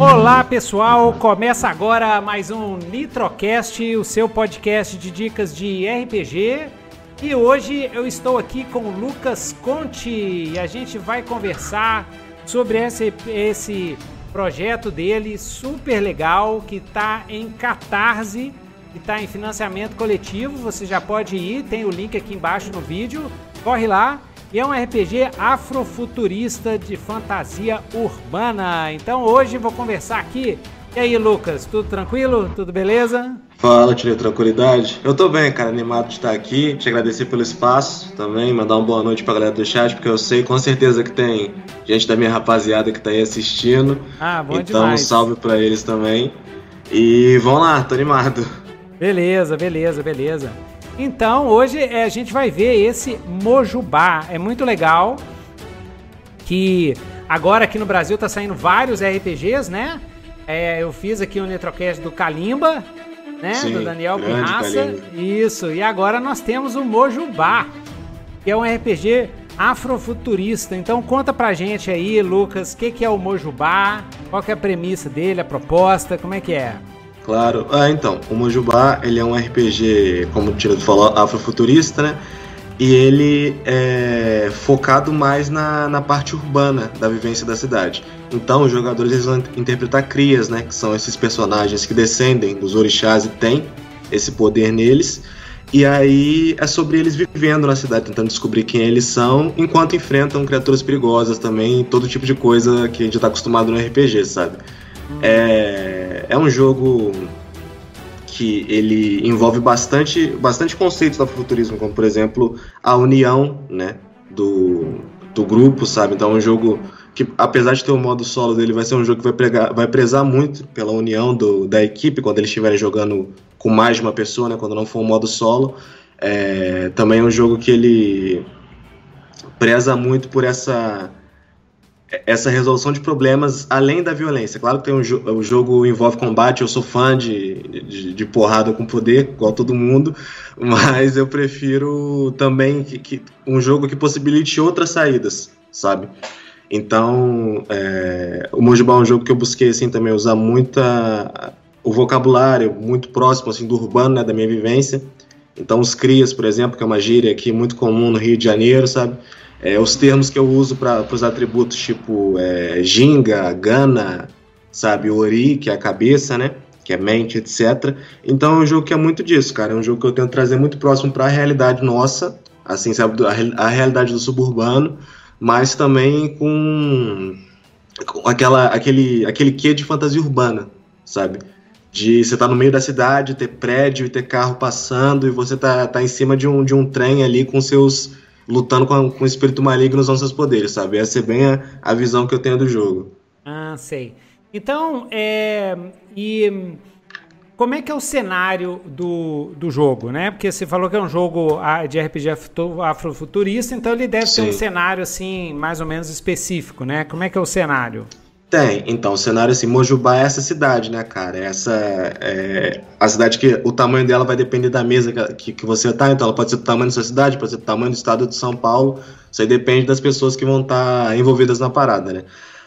Olá pessoal, começa agora mais um Nitrocast, o seu podcast de dicas de RPG. E hoje eu estou aqui com o Lucas Conte e a gente vai conversar sobre esse, esse projeto dele super legal que está em Catarse, que está em financiamento coletivo. Você já pode ir, tem o link aqui embaixo no vídeo. Corre lá, e é um RPG afrofuturista de fantasia urbana. Então hoje vou conversar aqui. E aí, Lucas, tudo tranquilo? Tudo beleza? Fala, tirei tranquilidade. Eu tô bem, cara, animado de estar aqui. Te agradecer pelo espaço também, mandar uma boa noite pra galera do chat, porque eu sei com certeza que tem gente da minha rapaziada que tá aí assistindo. Ah, bom então, demais. um salve pra eles também. E vamos lá, tô animado. Beleza, beleza, beleza. Então, hoje é, a gente vai ver esse Mojubá. É muito legal que agora aqui no Brasil tá saindo vários RPGs, né? É, eu fiz aqui o um Nitrocast do Kalimba, né? Sim, do Daniel Pirraça. Isso. E agora nós temos o Mojubá, que é um RPG afrofuturista. Então conta pra gente aí, Lucas, o que, que é o Mojubá? Qual que é a premissa dele, a proposta? Como é que é? Claro. Ah, então, o Mojubá, ele é um RPG, como o Tirado falou, afrofuturista, né? E ele é focado mais na, na parte urbana da vivência da cidade. Então, os jogadores eles vão interpretar crias, né? Que são esses personagens que descendem dos orixás e têm esse poder neles. E aí é sobre eles vivendo na cidade, tentando descobrir quem eles são, enquanto enfrentam criaturas perigosas também, todo tipo de coisa que a gente está acostumado no RPG, sabe? É, é um jogo que ele envolve bastante, bastante conceitos do futurismo, como por exemplo a união, né, do, do grupo, sabe? Então é um jogo que, apesar de ter o modo solo dele, vai ser um jogo que vai, pregar, vai prezar muito pela união do, da equipe quando eles estiverem jogando com mais de uma pessoa, né, quando não for um modo solo. É, também é um jogo que ele preza muito por essa essa resolução de problemas além da violência. Claro que tem um jo o jogo envolve combate, eu sou fã de, de, de, porrada com poder, igual todo mundo, mas eu prefiro também que, que um jogo que possibilite outras saídas, sabe? Então, é, o Mojibá é um jogo que eu busquei assim também usar muita o vocabulário muito próximo assim do urbano, né, da minha vivência. Então, os crias, por exemplo, que é uma gíria aqui muito comum no Rio de Janeiro, sabe? É, os termos que eu uso para os atributos tipo é, ginga, gana, sabe, ori, que é a cabeça, né? Que é mente, etc. Então é um jogo que é muito disso, cara. É um jogo que eu tento trazer muito próximo para a realidade nossa, assim, sabe, a, a realidade do suburbano, mas também com, aquela, aquele, aquele quê de fantasia urbana, sabe? De você estar tá no meio da cidade, ter prédio e ter carro passando, e você tá, tá em cima de um, de um trem ali com seus lutando com, com o espírito maligno usando seus poderes, sabe? Essa é bem a, a visão que eu tenho do jogo. Ah, sei. Então, é. E como é que é o cenário do, do jogo, né? Porque você falou que é um jogo de RPG afrofuturista, então ele deve Sim. ter um cenário assim, mais ou menos específico, né? Como é que é o cenário? Tem, então, o cenário assim, Mojubá é essa cidade, né, cara? Essa é a cidade que o tamanho dela vai depender da mesa que, que você tá, então ela pode ser do tamanho da sua cidade, pode ser do tamanho do estado de São Paulo, isso aí depende das pessoas que vão estar tá envolvidas na parada, né?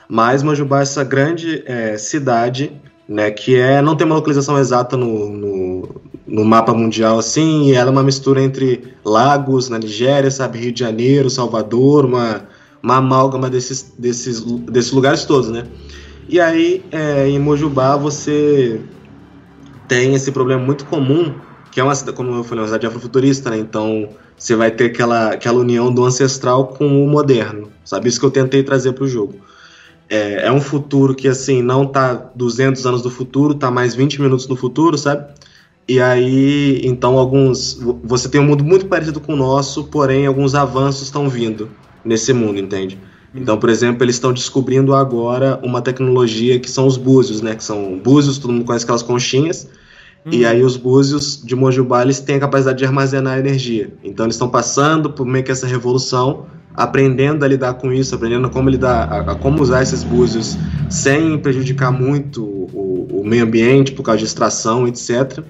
Mas Mojubá é essa grande é, cidade, né, que é, não tem uma localização exata no, no, no, mapa mundial, assim, e ela é uma mistura entre lagos na Nigéria, sabe, Rio de Janeiro, Salvador, uma uma amálgama desses, desses, desses lugares todos, né? E aí, é, em Mojubá, você tem esse problema muito comum, que é uma cidade, como eu falei, uma cidade afrofuturista, né? Então, você vai ter aquela, aquela união do ancestral com o moderno, sabe? Isso que eu tentei trazer para o jogo. É, é, um futuro que, assim, não tá 200 anos do futuro, tá mais 20 minutos no futuro, sabe? E aí, então, alguns... Você tem um mundo muito parecido com o nosso, porém, alguns avanços estão vindo nesse mundo, entende? Então, por exemplo, eles estão descobrindo agora uma tecnologia que são os búzios, né? Que são búzios, todo mundo conhece aquelas conchinhas. E aí os búzios de Mojubá, eles têm a capacidade de armazenar energia. Então eles estão passando por meio que essa revolução, aprendendo a lidar com isso, aprendendo como lidar, a, a como usar esses búzios sem prejudicar muito o, o, meio ambiente por causa de extração, etc.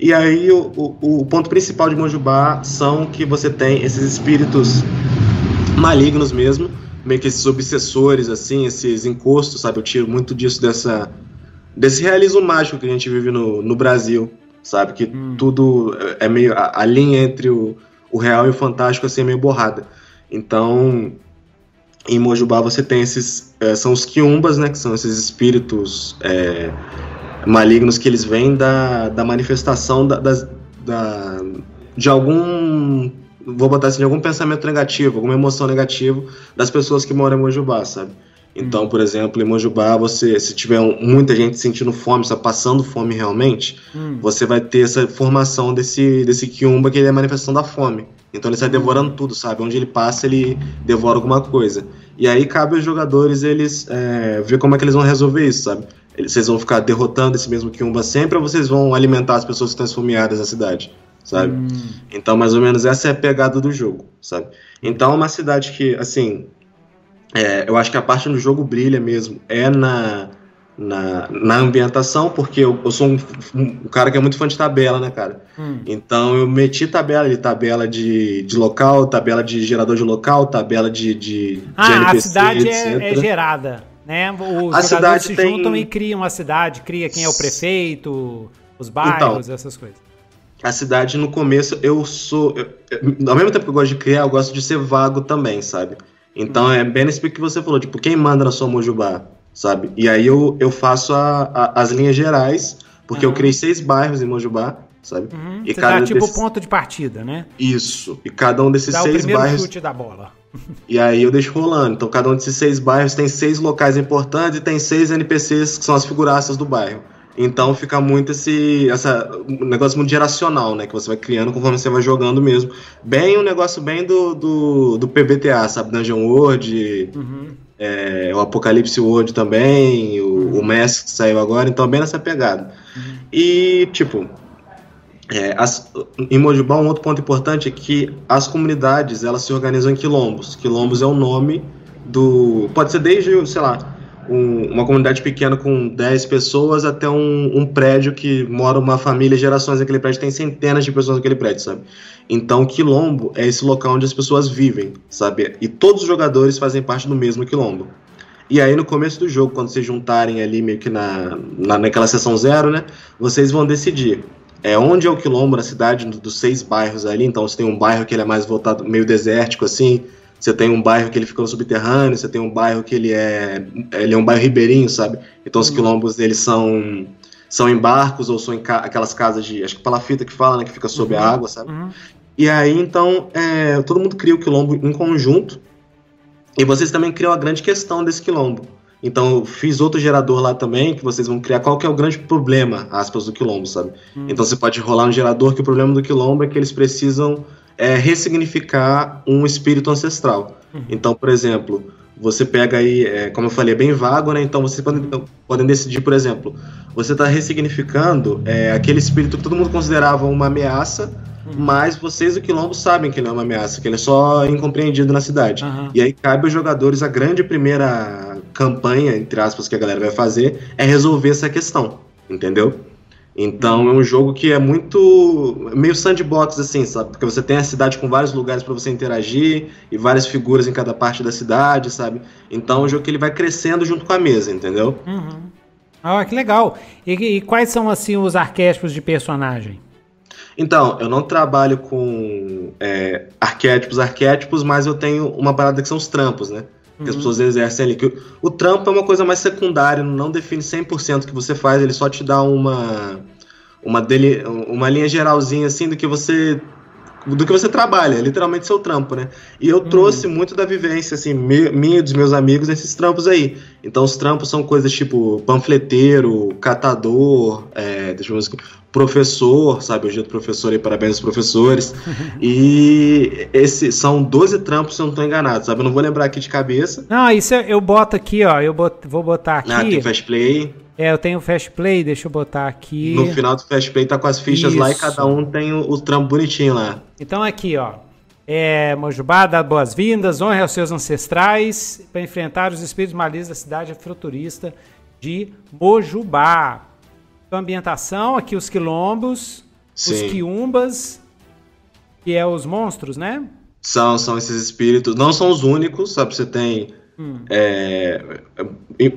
E aí o, o, o ponto principal de Mojubá são que você tem esses espíritos malignos mesmo, meio que esses obsessores, assim, esses encostos, sabe? Eu tiro muito disso dessa desse realismo mágico que a gente vive no, no Brasil, sabe? Que hum. tudo é meio. A, a, linha entre o, o real e o fantástico assim, é meio borrada. Então, em Mojubá você tem esses. É, são os quiumbas, né? Que são esses espíritos é, malignos que eles vêm da, da manifestação da, das, da, de algum. Vou botar assim, de algum pensamento negativo, alguma emoção negativa das pessoas que moram em Mojubá, sabe? Então, hum. por exemplo, em Mojubá, você, se tiver um, muita gente sentindo fome, está passando fome realmente, hum. você vai ter essa formação desse, desse quiumba que ele é a manifestação da fome. Então ele sai devorando tudo, sabe? Onde ele passa, ele devora alguma coisa. E aí cabe aos jogadores eles é, ver como é que eles vão resolver isso, sabe? Eles, vocês vão ficar derrotando esse mesmo quiumba sempre ou vocês vão alimentar as pessoas que estão esfomeadas na cidade, sabe? Hum. Então, mais ou menos, essa é a pegada do jogo, sabe? Então, é uma cidade que, assim, é, eu acho que a parte do jogo brilha mesmo é na, na, na ambientação, porque eu, eu sou um, um, cara que é muito fã de tabela, né, cara? Hum. Então eu meti tabela de tabela de, de local, tabela de gerador de local, tabela de, de, ah, de NPC, a cidade é, é, gerada, né? Os a cidade se tem... juntam e criam a cidade, cria quem é o prefeito, os bairros, então, essas coisas. A cidade, no começo, eu sou. Eu, eu, ao mesmo tempo que eu gosto de criar, eu gosto de ser vago também, sabe? Então é bem nesse pico que você falou, tipo, quem manda na sua Mojubá, sabe? E aí eu, eu faço a, a, as linhas gerais, porque uhum. eu criei seis bairros em Mojubá, sabe? Uhum. E você cada dá tipo desses... ponto de partida, né? Isso. E cada um desses dá seis o primeiro bairros. chute da bola. E aí eu deixo rolando. Então cada um desses seis bairros tem seis locais importantes e tem seis NPCs que são as figuraças do bairro. Então fica muito esse essa, um negócio muito geracional, né? Que você vai criando conforme você vai jogando mesmo. Bem um negócio bem do, do, do PBTA, sabe? Dungeon World, uhum. é, o Apocalipse World também, o, uhum. o Mask que saiu agora, então bem nessa pegada. Uhum. E, tipo, é, as, em Mojubá, um outro ponto importante é que as comunidades elas se organizam em quilombos. Quilombos é o nome do. Pode ser desde, sei lá, um, uma comunidade pequena com 10 pessoas até um, um, prédio que mora uma família, gerações naquele prédio, tem centenas de pessoas naquele prédio, sabe? Então, quilombo é esse local onde as pessoas vivem, sabe? E todos os jogadores fazem parte do mesmo quilombo. E aí, no começo do jogo, quando vocês juntarem ali meio que na, na, naquela sessão zero, né? Vocês vão decidir é, onde é o quilombo na cidade, dos seis bairros ali. Então, você tem um bairro que ele é mais voltado, meio desértico, assim você tem um bairro que ele fica no subterrâneo, você tem um bairro que ele é, ele é um bairro ribeirinho, sabe? Então os uhum. quilombos eles são são em barcos ou são em ca aquelas casas de, acho que palafita que fala, né, que fica sob uhum. a água, sabe? Uhum. E aí então é, todo mundo cria o quilombo em conjunto e vocês também criam a grande questão desse quilombo. Então eu fiz outro gerador lá também que vocês vão criar qual que é o grande problema, aspas, do quilombo, sabe? Uhum. Então você pode rolar um gerador que o problema do quilombo é que eles precisam é ressignificar um espírito ancestral. Uhum. Então, por exemplo, você pega aí, é, como eu falei, é bem vago, né? Então vocês podem, podem decidir, por exemplo, você está ressignificando é, aquele espírito que todo mundo considerava uma ameaça, uhum. mas vocês, o Quilombo, sabem que não é uma ameaça, que ele é só incompreendido na cidade. Uhum. E aí cabe aos jogadores a grande primeira campanha, entre aspas, que a galera vai fazer, é resolver essa questão, entendeu? Então é um jogo que é muito meio sandbox assim, sabe? Porque você tem a cidade com vários lugares para você interagir e várias figuras em cada parte da cidade, sabe? Então é um jogo que ele vai crescendo junto com a mesa, entendeu? Uhum. Ah, que legal. E, e, quais são assim os arquétipos de personagem? Então, eu não trabalho com é, arquétipos, arquétipos, mas eu tenho uma parada que são os trampos, né? Que as uhum. pessoas exercem ali. Que o, o trampo é uma coisa mais secundária, não define 100% o que você faz, ele só te dá uma uma, dele, uma linha geralzinha assim do que você do que você trabalha, literalmente seu trampo, né? E eu uhum. trouxe muito da vivência, assim, minha e dos meus amigos nesses trampos aí. Então os trampos são coisas tipo panfleteiro, catador, é, deixa eu ver, professor, sabe? Hoje é professor aí, parabéns aos professores. e esse são 12 trampos, se eu não estou enganado, sabe? Eu não vou lembrar aqui de cabeça. Não, isso eu boto aqui, ó. Eu bot, vou botar aqui. Ah, tem Fast Play. É, eu tenho o Fast Play, deixa eu botar aqui. No final do Fast Play tá com as fichas isso. lá e cada um tem o, o trampo bonitinho lá. Então aqui, ó. É, Mojubá, dá boas-vindas, honre aos seus ancestrais para enfrentar os espíritos malignos da cidade futurista de Mojubá. Então, ambientação, aqui os quilombos, Sim. os quiumbas, que é os monstros, né? São, são esses espíritos. Não são os únicos, sabe? Você tem. Hum. É,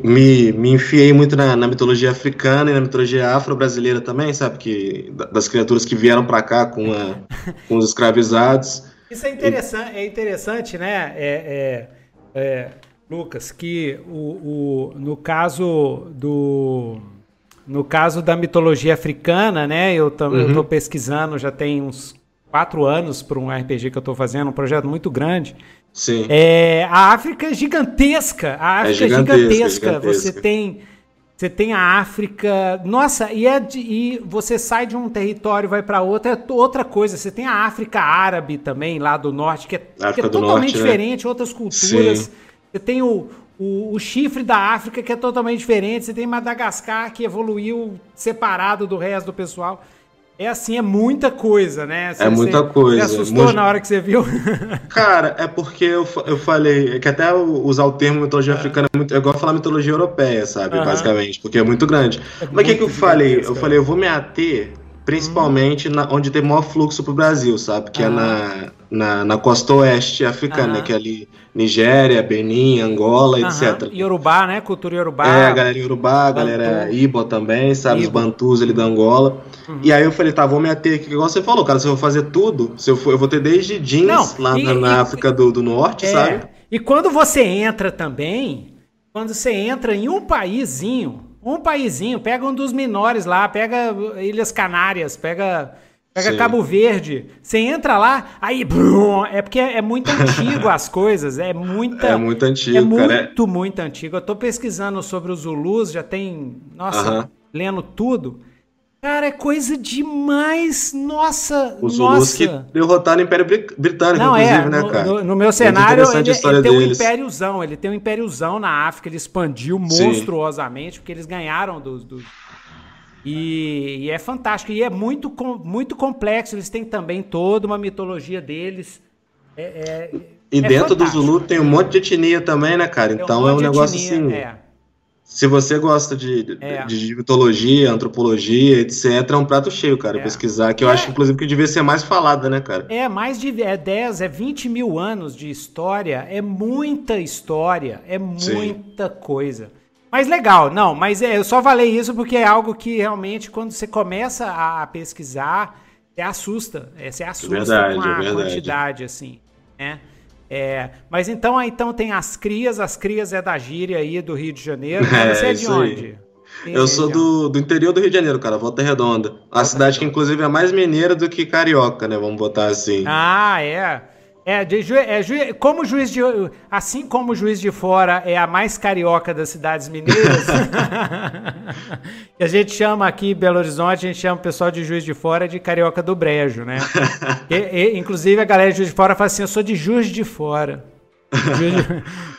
me, me enfiei muito na, na, mitologia africana e na mitologia afro-brasileira também, sabe? Que, das criaturas que vieram para cá com, a, com os escravizados. Isso é interessante, é interessante né, é, é, é, Lucas, que o, o, no caso do. No caso da mitologia africana, né? Eu estou uhum. pesquisando já tem uns quatro anos para um RPG que eu estou fazendo, um projeto muito grande. Sim. É, a África é gigantesca. A África é gigantesca. É gigantesca. gigantesca. Você tem. Você tem a África, nossa, e, é de, e você sai de um território vai para outro, é outra coisa. Você tem a África árabe também lá do norte, que é, que é totalmente norte, né? diferente, né? outras culturas. Sim. Você tem o, o, o, chifre da África que é totalmente diferente. Você tem Madagascar que evoluiu separado do resto do pessoal. É assim, é muita coisa, né? Você, é muita coisa. Você assustou na hora que você viu? Cara, é porque eu, eu falei, é que até usar o termo mitologia africana é, muito, é igual falar mitologia europeia, sabe? Basicamente, porque é muito grande. É Mas o que, que eu falei? Eu falei, eu vou me ater principalmente hum. na, onde tem maior fluxo pro Brasil, sabe? Que é na, na, na costa oeste africana, né? que é ali Nigéria, Benin, Angola, Aham. etc. Yorubá, né? Cultura Yorubá. É, a galera Yorubá, a galera Ibo também, sabe? Ibo. Os Bantus ali da Angola. Uhum. E aí eu falei, tá, vou me ater aqui, igual você falou, cara, se eu for fazer tudo, se eu for, eu vou ter desde jeans Não, lá e, na, na e, África do, do Norte, é, sabe? E quando você entra também, quando você entra em um paísinho, um paísinho, pega um dos menores lá, pega Ilhas Canárias, pega Pega Sim. Cabo Verde, você entra lá, aí brum, é porque é, é muito antigo as coisas, é muita É muito antigo, É cara. muito, muito antigo. Eu tô pesquisando sobre os Zulus, já tem, nossa, uh -huh. lendo tudo. Cara, é coisa demais. Nossa, Os Zulus que derrotaram o Império Britânico, Não, é, né, cara? No, no meu cenário, ele, ele tem um impériozão. Ele tem um impériozão na África, ele expandiu Sim. monstruosamente, porque eles ganharam dos... Do... E, e, é fantástico. E é muito, muito complexo. Eles têm também toda uma mitologia deles. É, é, e é dentro fantástico. do Zulu tem um monte de etnia também, né, cara? Então um é um negócio etnia, assim... É. Se você gosta de, é. de, mitologia, antropologia, etc., é um prato cheio, cara, é. pesquisar, que eu é. acho, inclusive, que devia ser mais falada, né, cara? É, mais de é 10, é 20 mil anos de história, é muita história, é muita Sim. coisa. Mas legal, não, mas é, eu só falei isso porque é algo que realmente, quando você começa a pesquisar, você assusta, é, você assusta verdade, com a quantidade, assim, né? É, mas então, então tem as crias, as crias é da gíria aí do Rio de Janeiro. É, você é de onde? Eu sou do, do interior do Rio de Janeiro, cara, Volta Redonda. Volta a cidade Redonda. que inclusive é mais mineira do que carioca, né? Vamos botar assim. Ah, é. É, de ju, é ju, como juiz de assim como o juiz de fora é a mais carioca das cidades mineiras, a gente chama aqui em Belo Horizonte, a gente chama o pessoal de juiz de fora de carioca do brejo, né? E, e, inclusive a galera de juiz de fora fala assim, eu sou de juiz de fora.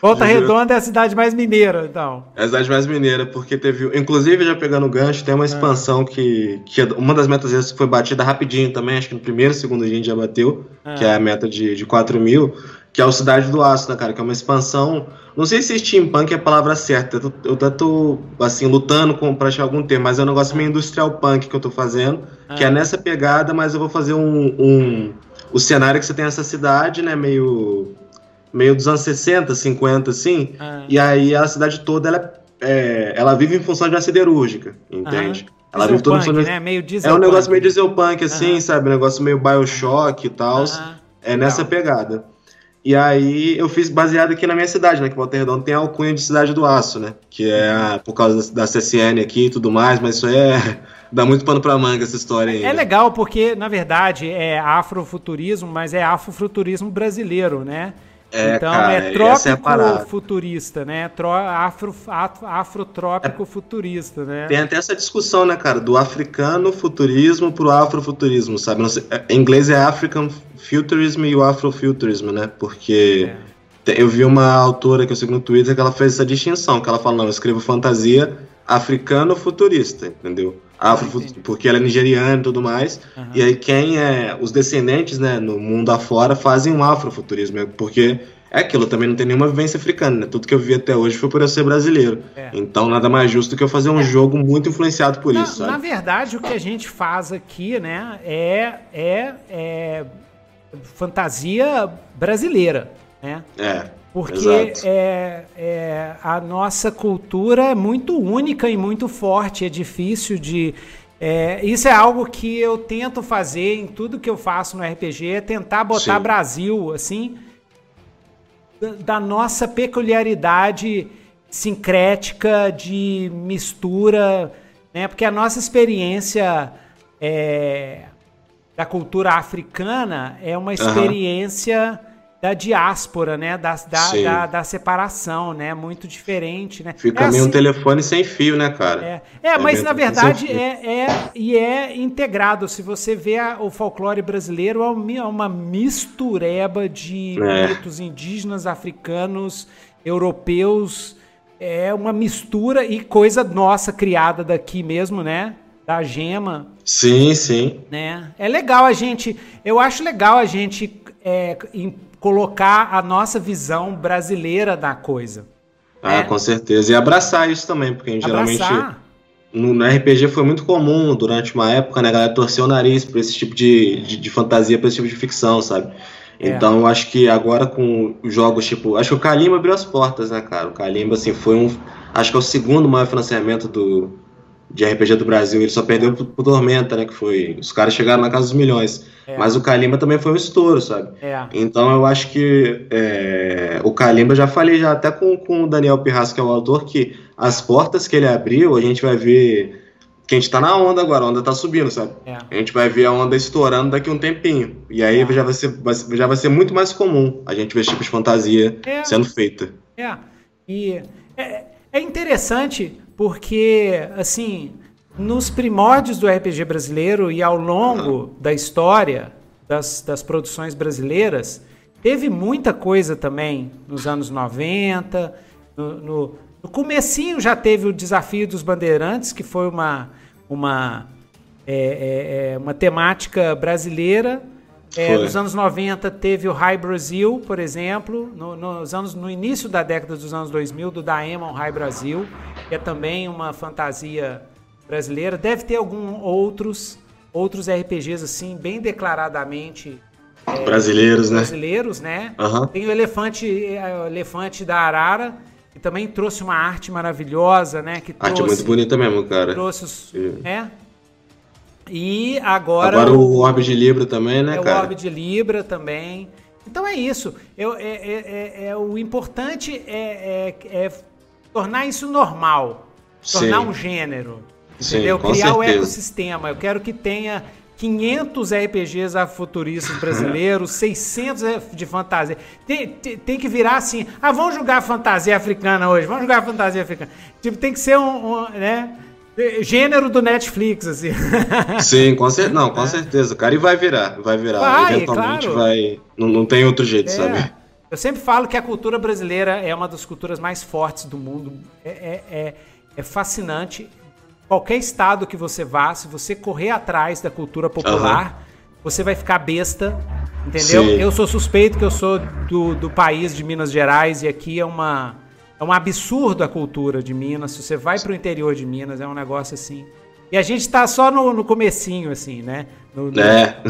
Volta Redonda é a cidade mais mineira, então. É a cidade mais mineira, porque teve. Inclusive, já pegando o gancho, tem uma expansão ah. que, que. É uma das metas foi batida rapidinho também, acho que no primeiro, segundo dia a gente já bateu, ah. que é a meta de, de 4 mil, que é o Cidade do Aço, né, cara? Que é uma expansão. Não sei se steampunk é a palavra certa, eu tô, eu tô assim, lutando com, pra achar algum termo, mas é um negócio meio industrial punk que eu tô fazendo, ah. que é nessa pegada, mas eu vou fazer um, um. O cenário que você tem essa cidade, né, meio meio dos anos 60, 50, assim. Ah. E aí a cidade toda ela, é, ela vive em função de uma siderúrgica, entende? Ela vive toda em função de... né? meio É um negócio meio dieselpunk, assim, sabe? Um negócio meio Bioshock e tal. É nessa pegada. E aí eu fiz baseado aqui na minha cidade, né? Que Volta Redonda tem a alcunha de Cidade do Aço, né? Que é por causa da, CSN aqui e tudo mais, mas isso aí é. dá muito pano pra manga essa história aí. É legal porque, na verdade, é afrofuturismo, mas é afrofuturismo brasileiro, né? É, então cara, é trópico é futurista, né? Tro, afro, afro, afrotrópico é, futurista, né? Tem até essa discussão, né, cara, do africano futurismo pro afrofuturismo, sabe? Sei, é, em inglês é African Futurism e o Afrofuturismo, né? Porque é. eu vi uma autora que eu sigo no Twitter que ela fez essa distinção, que ela fala, não, eu escrevo fantasia africano futurista, entendeu? Afro, porque ela é nigeriana e tudo mais. Uhum. E aí quem é os descendentes, né, no mundo afora fazem um afrofuturismo, porque é aquilo, também não tem nenhuma vivência africana, né? Tudo que eu vi até hoje foi por eu ser brasileiro. É. Então nada mais justo que eu fazer um é. jogo muito influenciado por na, isso, sabe? Na verdade, o que a gente faz aqui, né, é, é, é fantasia brasileira, né? É. Porque é, é, a nossa cultura é muito única e muito forte, é difícil de. É, isso é algo que eu tento fazer em tudo que eu faço no RPG, é tentar botar Sim. Brasil, assim, da nossa peculiaridade sincrética de mistura, né? Porque a nossa experiência é, da cultura africana é uma experiência uhum. Da diáspora, né? Da, da, da, da, separação, né? Muito diferente, né? Fica é meio assim, um telefone sem fio, né, cara? É, é, é mas na verdade é, é, e é integrado. Se você vê a, o folclore brasileiro, é uma mistureba de é. mitos indígenas, africanos, europeus. É uma mistura e coisa nossa criada daqui mesmo, né? da gema. Sim, sim. Né? É legal a gente, eu acho legal a gente é, colocar a nossa visão brasileira da coisa. Ah, né? com certeza. E abraçar isso também, porque geralmente no, no, RPG foi muito comum durante uma época, né, a galera torcer o nariz por esse tipo de, de, de fantasia, por esse tipo de ficção, sabe? É. Então eu acho que agora com jogos tipo. Acho que o Kalimba abriu as portas, né, cara? O Kalimba, assim, foi um. Acho que é o segundo maior financiamento do, de RPG do Brasil. Ele só perdeu pro, pro Tormenta, né? Que foi. Os caras chegaram na casa dos milhões. É. Mas o Kalimba também foi um estouro, sabe? É. Então eu acho que é, o Kalimba, já falei já até com, com o Daniel Pirras, que é o autor, que as portas que ele abriu, a gente vai ver. Que a gente tá na onda agora, a onda tá subindo, sabe? É. A gente vai ver a onda estourando daqui a um tempinho. E aí é. já, vai ser, já vai ser muito mais comum a gente ver esse tipo de fantasia é. sendo feita. É. E é interessante porque, assim, nos primórdios do RPG brasileiro e ao longo da história das, das produções brasileiras, teve muita coisa também nos anos 90, no, no, no comecinho já teve o Desafio dos Bandeirantes, que foi uma, uma, é, é, é uma temática brasileira é, nos anos 90 teve o High Brasil, por exemplo, no, nos anos, no início da década dos anos 2000, do Daemon High Brasil, que é também uma fantasia brasileira. Deve ter alguns outros, outros RPGs assim, bem declaradamente é, brasileiros, né? Brasileiros, né? Uhum. Tem o Elefante, é, o Elefante da Arara, que também trouxe uma arte maravilhosa, né? Que arte muito bonita mesmo, cara. Trouxe os, é. E agora. Agora o, Orbe de Libra também, né, é cara? O Orbe de Libra também. Então é isso. Eu, é, é, é, é o importante é, é, é, tornar isso normal. Tornar Sim. um gênero. Sim, entendeu? Criar certeza. o ecossistema. Eu quero que tenha 500 RPGs afuturistas brasileiros, 600 de fantasia. Tem, tem, tem, que virar assim, ah, vamos jogar fantasia africana hoje, vamos jogar fantasia africana. Tipo, tem que ser um, um né? Gênero do Netflix, assim. Sim, com certeza. Não, com certeza. Cara, e vai virar, vai virar. Vai, Eventualmente claro. vai. Não, não tem outro jeito, é. sabe? Eu sempre falo que a cultura brasileira é uma das culturas mais fortes do mundo. É, é, é, é fascinante. Qualquer estado que você vá, se você correr atrás da cultura popular, uhum. você vai ficar besta. Entendeu? Sim. Eu sou suspeito que eu sou do, do país de Minas Gerais e aqui é uma é um absurdo a cultura de Minas. Se você vai para o interior de Minas, é um negócio assim. E a gente está só no, no comecinho, assim, né? No, no... É.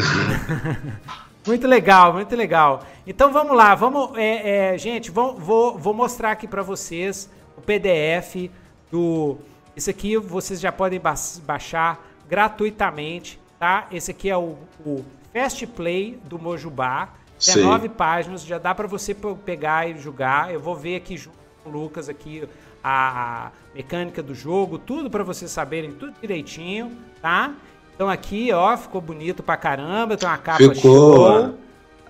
muito legal, muito legal. Então vamos lá, vamos, é, é, gente, vou, vou, vou mostrar aqui para vocês o PDF do. Esse aqui vocês já podem ba baixar gratuitamente, tá? Esse aqui é o, o Fast Play do Mojubá. Tem nove páginas, já dá para você pegar e jogar. Eu vou ver aqui junto Lucas aqui a, mecânica do jogo, tudo para vocês saberem tudo direitinho, tá? Então aqui, ó, ficou bonito pra caramba, tem uma capa ficou. show.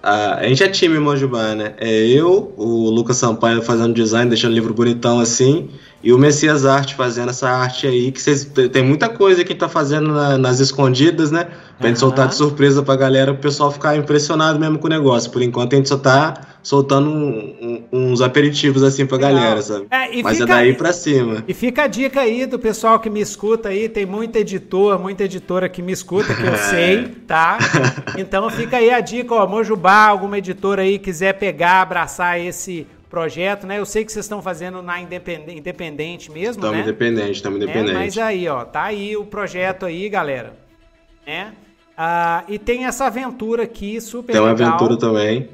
A, a gente é time Mojubá, né? É eu, o Lucas Sampaio fazendo design, deixando o livro bonitão assim, e o Messias Arte fazendo essa arte aí, que vocês tem muita coisa que tá fazendo na, nas escondidas, né? Pra uhum. gente soltar de surpresa pra galera, o pessoal ficar impressionado mesmo com o negócio. Por enquanto a gente só tá soltando um, um, uns aperitivos assim pra galera, sabe? É, Mas é fica, é daí pra cima. E fica a dica aí do pessoal que me escuta aí, tem muita editor, muita editora que me escuta, que eu sei, tá? Então fica aí a dica, ó, Mojubá, alguma editora aí quiser pegar, abraçar esse projeto, né? Eu sei que vocês estão fazendo na independente, independente mesmo, estamos né? Independente, estamos independente. É, mas aí, ó, tá aí o projeto aí, galera, né? Ah, e tem essa aventura aqui, super Tem uma legal. aventura também.